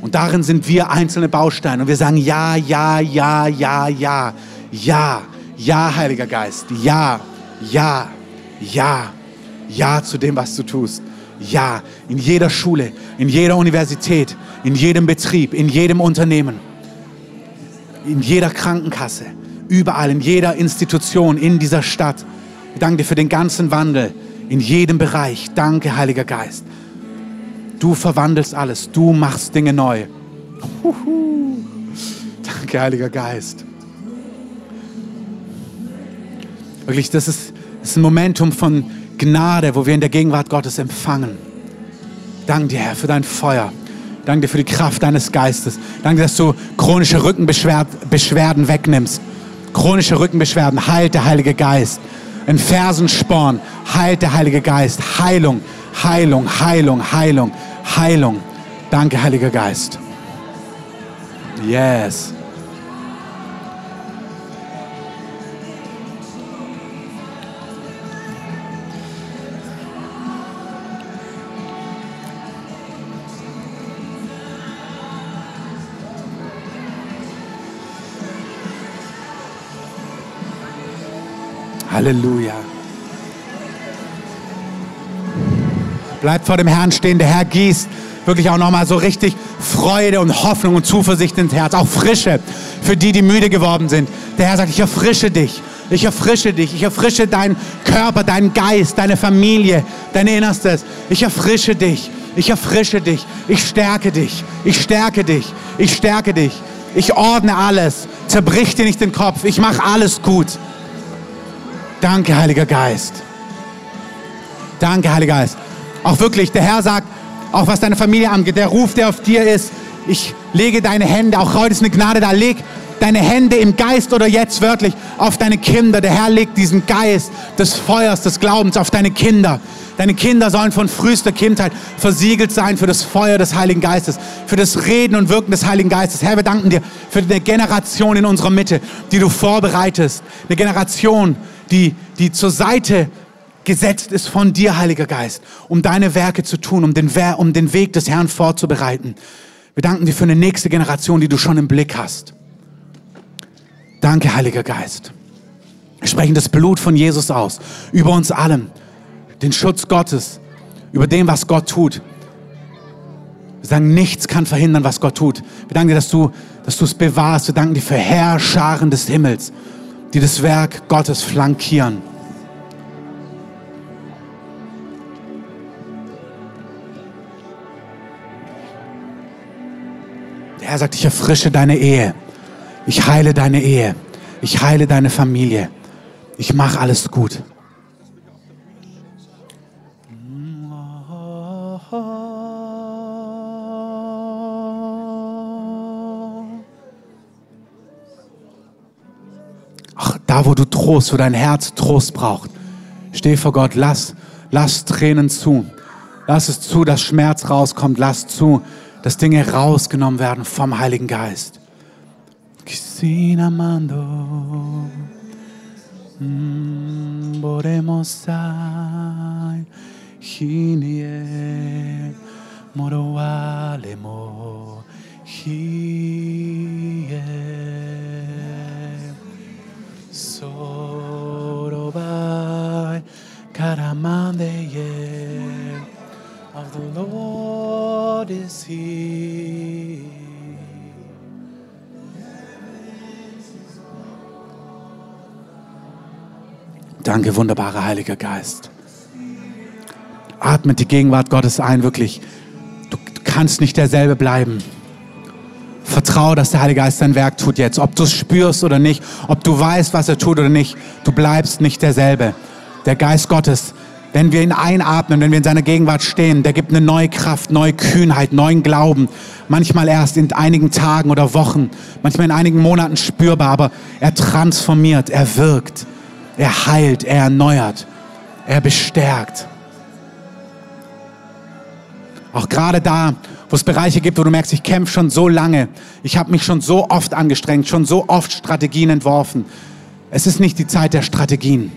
Und darin sind wir einzelne Bausteine. Und wir sagen ja, ja, ja, ja, ja, ja, ja, Heiliger Geist, ja, ja, ja, ja zu dem, was du tust. Ja, in jeder Schule, in jeder Universität, in jedem Betrieb, in jedem Unternehmen, in jeder Krankenkasse, überall, in jeder Institution, in dieser Stadt. Ich danke dir für den ganzen Wandel in jedem Bereich. Danke, Heiliger Geist. Du verwandelst alles, du machst Dinge neu. Huhu. Danke, Heiliger Geist. Wirklich, das ist, das ist ein Momentum von Gnade, wo wir in der Gegenwart Gottes empfangen. Danke dir, Herr, für dein Feuer. Danke dir für die Kraft deines Geistes. Danke, dass du chronische Rückenbeschwerden wegnimmst. Chronische Rückenbeschwerden heilt der Heilige Geist. Ein Fersensporn heilt der Heilige Geist. Heilung, Heilung, Heilung, Heilung, Heilung. Danke, Heiliger Geist. Yes. Halleluja. Bleibt vor dem Herrn stehen. Der Herr gießt wirklich auch nochmal so richtig Freude und Hoffnung und Zuversicht ins Herz. Auch Frische für die, die müde geworden sind. Der Herr sagt, ich erfrische dich. Ich erfrische dich. Ich erfrische deinen Körper, deinen Geist, deine Familie, dein Innerstes. Ich erfrische dich. Ich erfrische dich. Ich stärke dich. Ich stärke dich. Ich stärke dich. Ich ordne alles. Zerbrich dir nicht den Kopf. Ich mache alles gut. Danke, Heiliger Geist. Danke, Heiliger Geist. Auch wirklich, der Herr sagt, auch was deine Familie angeht, der Ruf, der auf dir ist, ich lege deine Hände, auch heute ist eine Gnade da, leg deine Hände im Geist oder jetzt wörtlich auf deine Kinder. Der Herr legt diesen Geist des Feuers, des Glaubens auf deine Kinder. Deine Kinder sollen von frühester Kindheit versiegelt sein für das Feuer des Heiligen Geistes, für das Reden und Wirken des Heiligen Geistes. Herr, wir danken dir für eine Generation in unserer Mitte, die du vorbereitest. Eine Generation, die, die zur Seite gesetzt ist von dir, Heiliger Geist, um deine Werke zu tun, um den, um den Weg des Herrn vorzubereiten. Wir danken dir für eine nächste Generation, die du schon im Blick hast. Danke, Heiliger Geist. Wir sprechen das Blut von Jesus aus, über uns allen, den Schutz Gottes, über dem, was Gott tut. Wir sagen, nichts kann verhindern, was Gott tut. Wir danken dir, dass du, dass du es bewahrst. Wir danken dir für Herrscharen des Himmels die das Werk Gottes flankieren. Der Herr sagt, ich erfrische deine Ehe. Ich heile deine Ehe. Ich heile deine Familie. Ich mache alles gut. Da, wo du Trost, wo dein Herz Trost braucht, steh vor Gott, lass, lass Tränen zu. Lass es zu, dass Schmerz rauskommt. Lass zu, dass Dinge rausgenommen werden vom Heiligen Geist. moroalemo Sorobai is he. Danke, wunderbarer Heiliger Geist. Atmet die Gegenwart Gottes ein, wirklich. Du, du kannst nicht derselbe bleiben. Vertraue, dass der Heilige Geist sein Werk tut jetzt. Ob du es spürst oder nicht, ob du weißt, was er tut oder nicht, du bleibst nicht derselbe. Der Geist Gottes, wenn wir ihn einatmen, wenn wir in seiner Gegenwart stehen, der gibt eine neue Kraft, neue Kühnheit, neuen Glauben. Manchmal erst in einigen Tagen oder Wochen, manchmal in einigen Monaten spürbar, aber er transformiert, er wirkt, er heilt, er erneuert, er bestärkt. Auch gerade da, wo es Bereiche gibt, wo du merkst, ich kämpfe schon so lange, ich habe mich schon so oft angestrengt, schon so oft Strategien entworfen. Es ist nicht die Zeit der Strategien.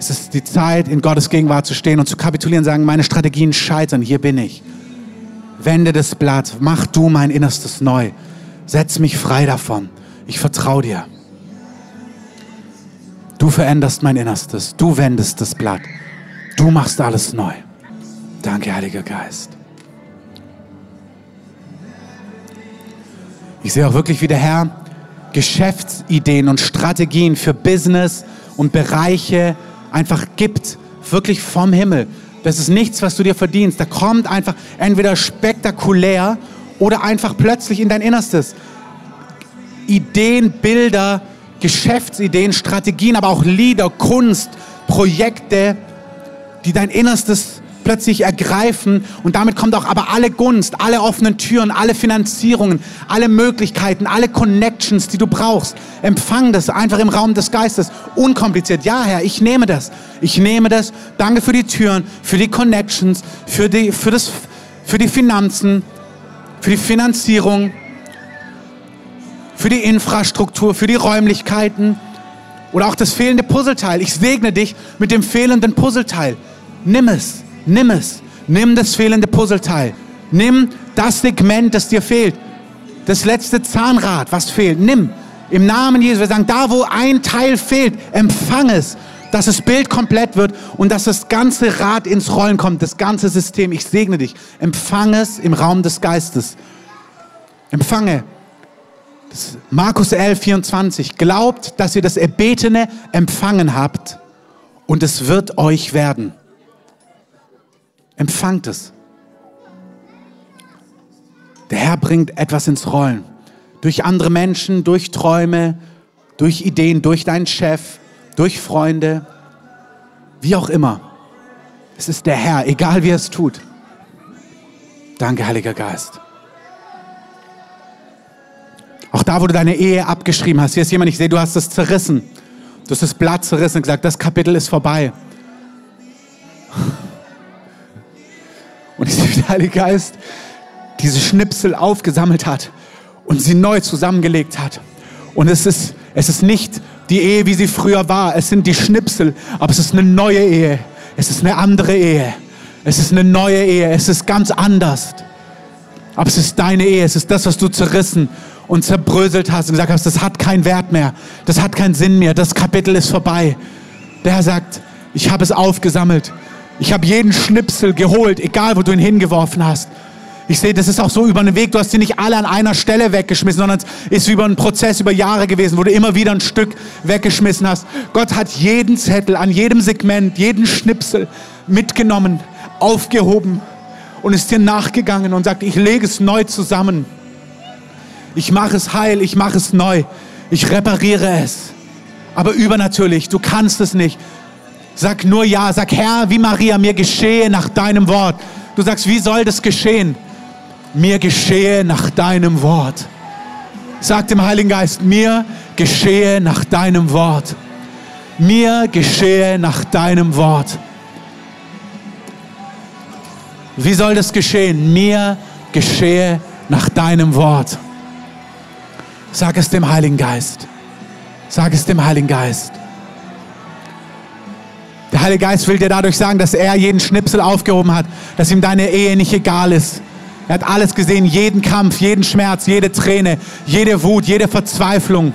Es ist die Zeit, in Gottes Gegenwart zu stehen und zu kapitulieren, sagen, meine Strategien scheitern, hier bin ich. Wende das Blatt, mach du mein Innerstes neu. Setz mich frei davon. Ich vertraue dir. Du veränderst mein Innerstes. Du wendest das Blatt. Du machst alles neu. Danke, Heiliger Geist. Ich sehe auch wirklich, wie der Herr Geschäftsideen und Strategien für Business und Bereiche einfach gibt, wirklich vom Himmel. Das ist nichts, was du dir verdienst. Da kommt einfach entweder spektakulär oder einfach plötzlich in dein Innerstes. Ideen, Bilder, Geschäftsideen, Strategien, aber auch Lieder, Kunst, Projekte, die dein Innerstes plötzlich ergreifen und damit kommt auch aber alle Gunst, alle offenen Türen, alle Finanzierungen, alle Möglichkeiten, alle Connections, die du brauchst. Empfang das einfach im Raum des Geistes. Unkompliziert. Ja, Herr, ich nehme das. Ich nehme das. Danke für die Türen, für die Connections, für die, für das, für die Finanzen, für die Finanzierung, für die Infrastruktur, für die Räumlichkeiten oder auch das fehlende Puzzleteil. Ich segne dich mit dem fehlenden Puzzleteil. Nimm es. Nimm es. Nimm das fehlende Puzzleteil. Nimm das Segment, das dir fehlt. Das letzte Zahnrad, was fehlt. Nimm. Im Namen Jesus. Wir sagen, da wo ein Teil fehlt, empfang es. Dass das Bild komplett wird und dass das ganze Rad ins Rollen kommt, das ganze System. Ich segne dich. Empfang es im Raum des Geistes. Empfange. Markus 11, 24. Glaubt, dass ihr das Erbetene empfangen habt und es wird euch werden. Empfangt es. Der Herr bringt etwas ins Rollen. Durch andere Menschen, durch Träume, durch Ideen, durch deinen Chef, durch Freunde, wie auch immer. Es ist der Herr, egal wie er es tut. Danke, Heiliger Geist. Auch da, wo du deine Ehe abgeschrieben hast, hier ist jemand, ich sehe, du hast es zerrissen. Du hast das Blatt zerrissen und gesagt, das Kapitel ist vorbei. Und der *laughs* Heilige Geist diese Schnipsel aufgesammelt hat und sie neu zusammengelegt hat. Und es ist, es ist nicht die Ehe, wie sie früher war. Es sind die Schnipsel, aber es ist eine neue Ehe. Es ist eine andere Ehe. Es ist eine neue Ehe. Es ist ganz anders. Aber es ist deine Ehe. Es ist das, was du zerrissen und zerbröselt hast und gesagt hast, das hat keinen Wert mehr. Das hat keinen Sinn mehr. Das Kapitel ist vorbei. Der Herr sagt, ich habe es aufgesammelt. Ich habe jeden Schnipsel geholt, egal wo du ihn hingeworfen hast. Ich sehe, das ist auch so über den Weg. Du hast sie nicht alle an einer Stelle weggeschmissen, sondern es ist über einen Prozess über Jahre gewesen, wo du immer wieder ein Stück weggeschmissen hast. Gott hat jeden Zettel, an jedem Segment, jeden Schnipsel mitgenommen, aufgehoben und ist dir nachgegangen und sagt, ich lege es neu zusammen. Ich mache es heil, ich mache es neu. Ich repariere es. Aber übernatürlich, du kannst es nicht. Sag nur ja, sag Herr, wie Maria, mir geschehe nach deinem Wort. Du sagst, wie soll das geschehen? Mir geschehe nach deinem Wort. Sag dem Heiligen Geist, mir geschehe nach deinem Wort. Mir geschehe nach deinem Wort. Wie soll das geschehen? Mir geschehe nach deinem Wort. Sag es dem Heiligen Geist. Sag es dem Heiligen Geist. Der Heilige Geist will dir dadurch sagen, dass er jeden Schnipsel aufgehoben hat, dass ihm deine Ehe nicht egal ist. Er hat alles gesehen, jeden Kampf, jeden Schmerz, jede Träne, jede Wut, jede Verzweiflung.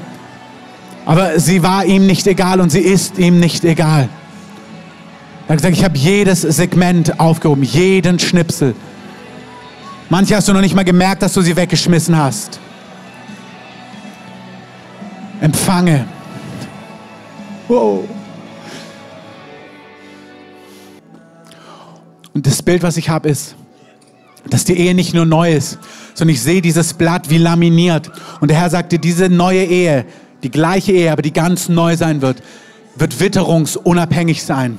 Aber sie war ihm nicht egal und sie ist ihm nicht egal. Er hat gesagt, ich habe jedes Segment aufgehoben, jeden Schnipsel. Manche hast du noch nicht mal gemerkt, dass du sie weggeschmissen hast. Empfange. Wow. Und das Bild, was ich habe, ist, dass die Ehe nicht nur neu ist, sondern ich sehe dieses Blatt wie laminiert. Und der Herr sagte, diese neue Ehe, die gleiche Ehe, aber die ganz neu sein wird, wird witterungsunabhängig sein.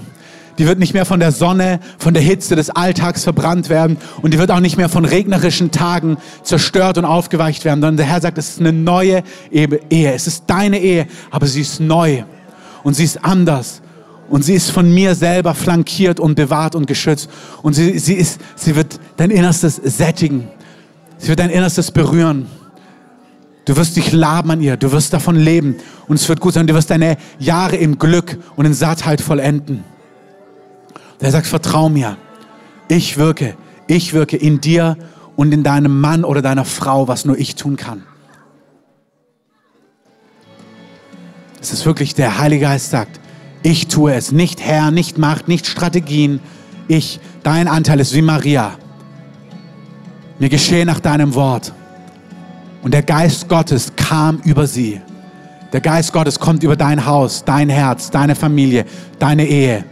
Die wird nicht mehr von der Sonne, von der Hitze des Alltags verbrannt werden und die wird auch nicht mehr von regnerischen Tagen zerstört und aufgeweicht werden, sondern der Herr sagt, es ist eine neue Ehe. Es ist deine Ehe, aber sie ist neu und sie ist anders und sie ist von mir selber flankiert und bewahrt und geschützt. Und sie, sie, ist, sie wird dein Innerstes sättigen. Sie wird dein Innerstes berühren. Du wirst dich laben an ihr, du wirst davon leben und es wird gut sein. Du wirst deine Jahre im Glück und in Sattheit vollenden. Der sagt, vertrau mir. Ich wirke, ich wirke in dir und in deinem Mann oder deiner Frau, was nur ich tun kann. Es ist wirklich der Heilige Geist sagt, ich tue es. Nicht Herr, nicht Macht, nicht Strategien. Ich, dein Anteil ist wie Maria. Mir geschehe nach deinem Wort. Und der Geist Gottes kam über sie. Der Geist Gottes kommt über dein Haus, dein Herz, deine Familie, deine Ehe.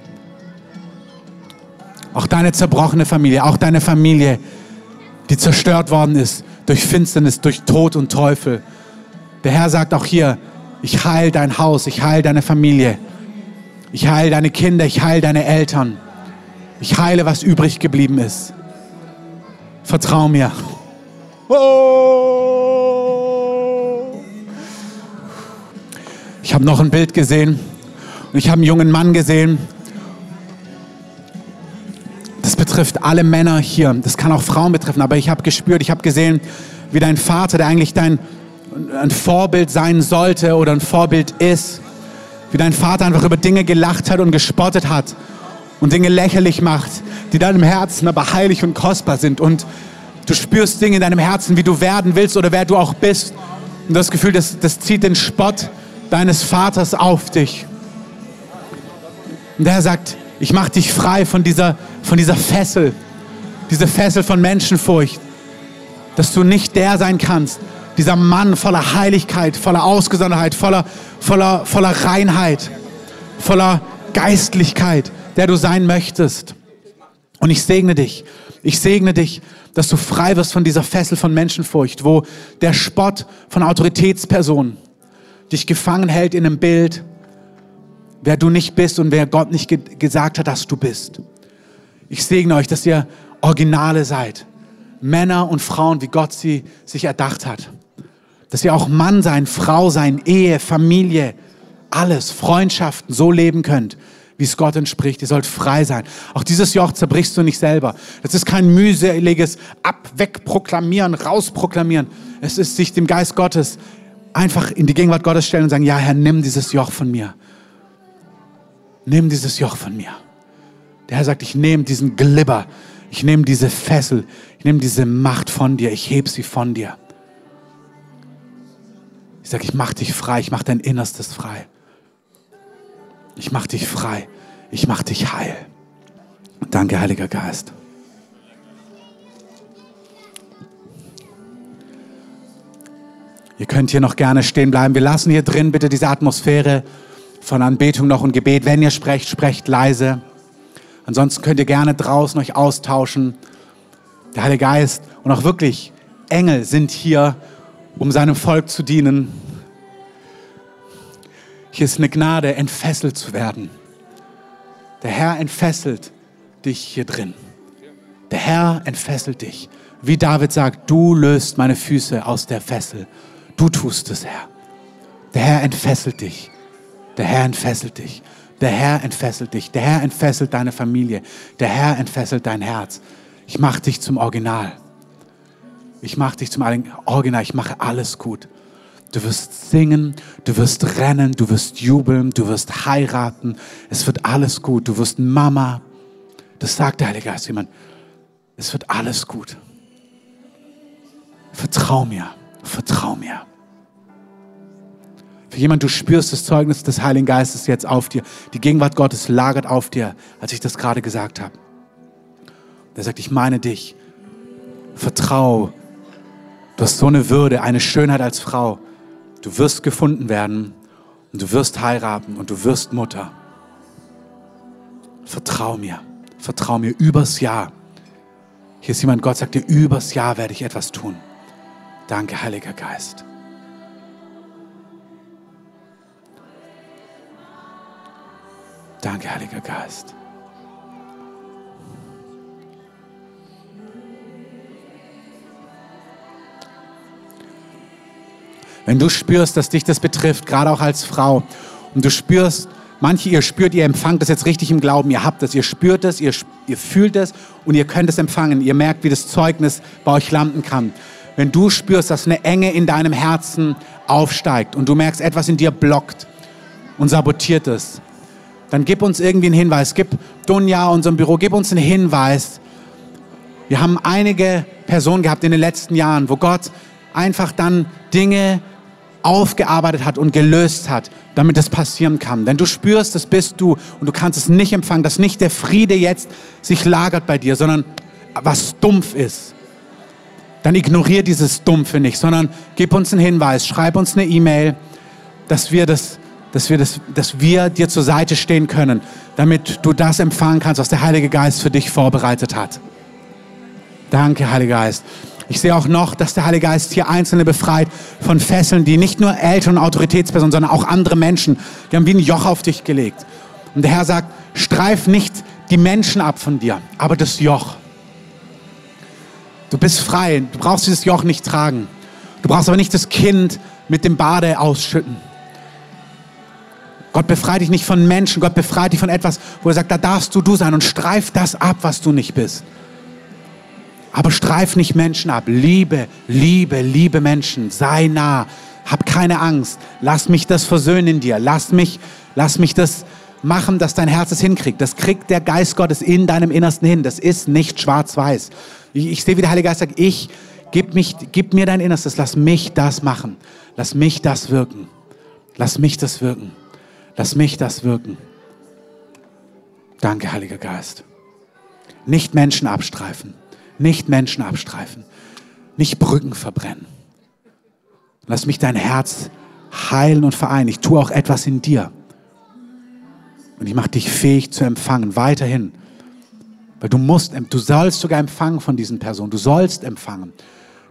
Auch deine zerbrochene Familie, auch deine Familie, die zerstört worden ist durch Finsternis, durch Tod und Teufel. Der Herr sagt auch hier, ich heile dein Haus, ich heile deine Familie. Ich heile deine Kinder, ich heile deine Eltern. Ich heile, was übrig geblieben ist. Vertrau mir. Ich habe noch ein Bild gesehen und ich habe einen jungen Mann gesehen. Das betrifft alle Männer hier. Das kann auch Frauen betreffen, aber ich habe gespürt, ich habe gesehen, wie dein Vater, der eigentlich dein ein Vorbild sein sollte oder ein Vorbild ist, wie dein Vater einfach über Dinge gelacht hat und gespottet hat und Dinge lächerlich macht, die deinem Herzen aber heilig und kostbar sind. Und du spürst Dinge in deinem Herzen, wie du werden willst oder wer du auch bist. Und das Gefühl, das, das zieht den Spott deines Vaters auf dich. Und der sagt, ich mache dich frei von dieser, von dieser Fessel, diese Fessel von Menschenfurcht, dass du nicht der sein kannst, dieser Mann voller Heiligkeit, voller Ausgesonderheit, voller, voller, voller Reinheit, voller Geistlichkeit, der du sein möchtest. Und ich segne dich. Ich segne dich, dass du frei wirst von dieser Fessel von Menschenfurcht, wo der Spott von Autoritätspersonen dich gefangen hält in einem Bild, wer du nicht bist und wer Gott nicht ge gesagt hat, dass du bist. Ich segne euch, dass ihr Originale seid. Männer und Frauen, wie Gott sie sich erdacht hat dass ihr auch Mann sein, Frau sein, Ehe, Familie, alles, Freundschaften so leben könnt, wie es Gott entspricht. Ihr sollt frei sein. Auch dieses Joch zerbrichst du nicht selber. Es ist kein mühseliges Ab, weg, proklamieren, rausproklamieren. Es ist sich dem Geist Gottes einfach in die Gegenwart Gottes stellen und sagen, ja Herr, nimm dieses Joch von mir. Nimm dieses Joch von mir. Der Herr sagt, ich nehme diesen Glibber, ich nehme diese Fessel, ich nehme diese Macht von dir, ich heb sie von dir. Ich sage, ich mache dich frei, ich mache dein Innerstes frei. Ich mache dich frei, ich mache dich heil. Danke, Heiliger Geist. Ihr könnt hier noch gerne stehen bleiben. Wir lassen hier drin bitte diese Atmosphäre von Anbetung noch und Gebet. Wenn ihr sprecht, sprecht leise. Ansonsten könnt ihr gerne draußen euch austauschen. Der Heilige Geist und auch wirklich Engel sind hier um seinem Volk zu dienen. Hier ist eine Gnade, entfesselt zu werden. Der Herr entfesselt dich hier drin. Der Herr entfesselt dich. Wie David sagt, du löst meine Füße aus der Fessel. Du tust es, Herr. Der Herr entfesselt dich. Der Herr entfesselt dich. Der Herr entfesselt dich. Der Herr entfesselt deine Familie. Der Herr entfesselt dein Herz. Ich mache dich zum Original. Ich mache dich zum Original, ich mache alles gut. Du wirst singen, du wirst rennen, du wirst jubeln, du wirst heiraten. Es wird alles gut. Du wirst Mama. Das sagt der Heilige Geist jemand. Es wird alles gut. Vertrau mir, vertrau mir. Für jemand, du spürst das Zeugnis des Heiligen Geistes jetzt auf dir. Die Gegenwart Gottes lagert auf dir, als ich das gerade gesagt habe. Er sagt, ich meine dich. Vertrau Du hast so eine Würde, eine Schönheit als Frau. Du wirst gefunden werden und du wirst heiraten und du wirst Mutter. Vertrau mir, vertrau mir übers Jahr. Hier ist jemand, Gott sagt dir, übers Jahr werde ich etwas tun. Danke, Heiliger Geist. Danke, Heiliger Geist. Wenn du spürst, dass dich das betrifft, gerade auch als Frau, und du spürst, manche ihr spürt, ihr empfangt das jetzt richtig im Glauben, ihr habt das, ihr spürt es, ihr, ihr fühlt es und ihr könnt es empfangen. Ihr merkt, wie das Zeugnis bei euch landen kann. wenn du spürst, dass eine Enge in deinem Herzen aufsteigt und du merkst, etwas in dir blockt und sabotiert es, dann gib uns irgendwie einen Hinweis. Gib Dunja, unserem Büro, gib uns einen Hinweis. Wir haben einige Personen gehabt in den letzten Jahren, wo Gott einfach dann Dinge aufgearbeitet hat und gelöst hat, damit es passieren kann. Denn du spürst, das bist du und du kannst es nicht empfangen, dass nicht der Friede jetzt sich lagert bei dir, sondern was dumpf ist. Dann ignoriere dieses Dumpfe nicht, sondern gib uns einen Hinweis, schreib uns eine E-Mail, dass wir das dass wir, das, dass wir dir zur Seite stehen können, damit du das empfangen kannst, was der Heilige Geist für dich vorbereitet hat. Danke, Heiliger Geist. Ich sehe auch noch, dass der Heilige Geist hier Einzelne befreit von Fesseln, die nicht nur Eltern und Autoritätspersonen, sondern auch andere Menschen, die haben wie ein Joch auf dich gelegt. Und der Herr sagt, streif nicht die Menschen ab von dir, aber das Joch. Du bist frei, du brauchst dieses Joch nicht tragen. Du brauchst aber nicht das Kind mit dem Bade ausschütten. Gott befreit dich nicht von Menschen, Gott befreit dich von etwas, wo er sagt, da darfst du du sein und streif das ab, was du nicht bist. Aber streif nicht Menschen ab. Liebe, liebe, liebe Menschen. Sei nah. Hab keine Angst. Lass mich das versöhnen in dir. Lass mich, lass mich das machen, dass dein Herz es hinkriegt. Das kriegt der Geist Gottes in deinem Innersten hin. Das ist nicht schwarz-weiß. Ich, ich sehe, wie der Heilige Geist sagt, ich, gib, mich, gib mir dein Innerstes. Lass mich das machen. Lass mich das wirken. Lass mich das wirken. Lass mich das wirken. Danke, Heiliger Geist. Nicht Menschen abstreifen. Nicht Menschen abstreifen. Nicht Brücken verbrennen. Lass mich dein Herz heilen und vereinen. Ich tue auch etwas in dir. Und ich mache dich fähig zu empfangen, weiterhin. Weil du musst, du sollst sogar empfangen von diesen Personen. Du sollst empfangen.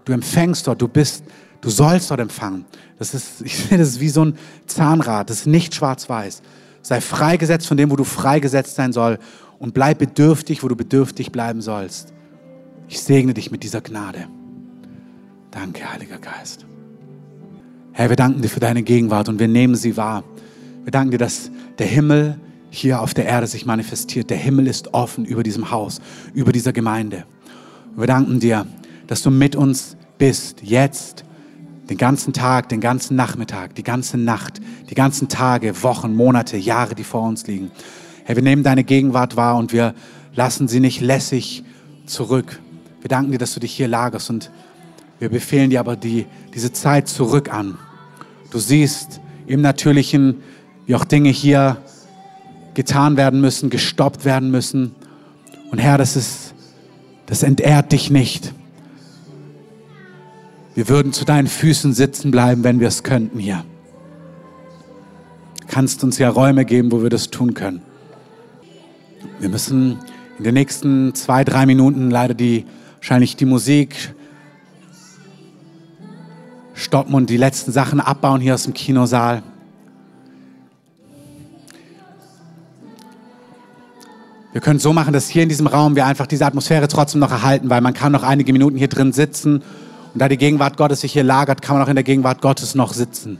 Du empfängst dort, du bist, du sollst dort empfangen. Das ist, *laughs* ich finde, das ist wie so ein Zahnrad. Das ist nicht schwarz-weiß. Sei freigesetzt von dem, wo du freigesetzt sein soll und bleib bedürftig, wo du bedürftig bleiben sollst. Ich segne dich mit dieser Gnade. Danke, Heiliger Geist. Herr, wir danken dir für deine Gegenwart und wir nehmen sie wahr. Wir danken dir, dass der Himmel hier auf der Erde sich manifestiert. Der Himmel ist offen über diesem Haus, über dieser Gemeinde. Wir danken dir, dass du mit uns bist, jetzt den ganzen Tag, den ganzen Nachmittag, die ganze Nacht, die ganzen Tage, Wochen, Monate, Jahre, die vor uns liegen. Herr, wir nehmen deine Gegenwart wahr und wir lassen sie nicht lässig zurück. Wir danken dir, dass du dich hier lagerst und wir befehlen dir aber die, diese Zeit zurück an. Du siehst im Natürlichen, wie auch Dinge hier getan werden müssen, gestoppt werden müssen. Und Herr, das ist, das entehrt dich nicht. Wir würden zu deinen Füßen sitzen bleiben, wenn wir es könnten hier. Du kannst uns ja Räume geben, wo wir das tun können. Wir müssen in den nächsten zwei, drei Minuten leider die, wahrscheinlich die Musik stoppen und die letzten Sachen abbauen hier aus dem Kinosaal. Wir können es so machen, dass hier in diesem Raum wir einfach diese Atmosphäre trotzdem noch erhalten, weil man kann noch einige Minuten hier drin sitzen und da die Gegenwart Gottes sich hier lagert, kann man auch in der Gegenwart Gottes noch sitzen.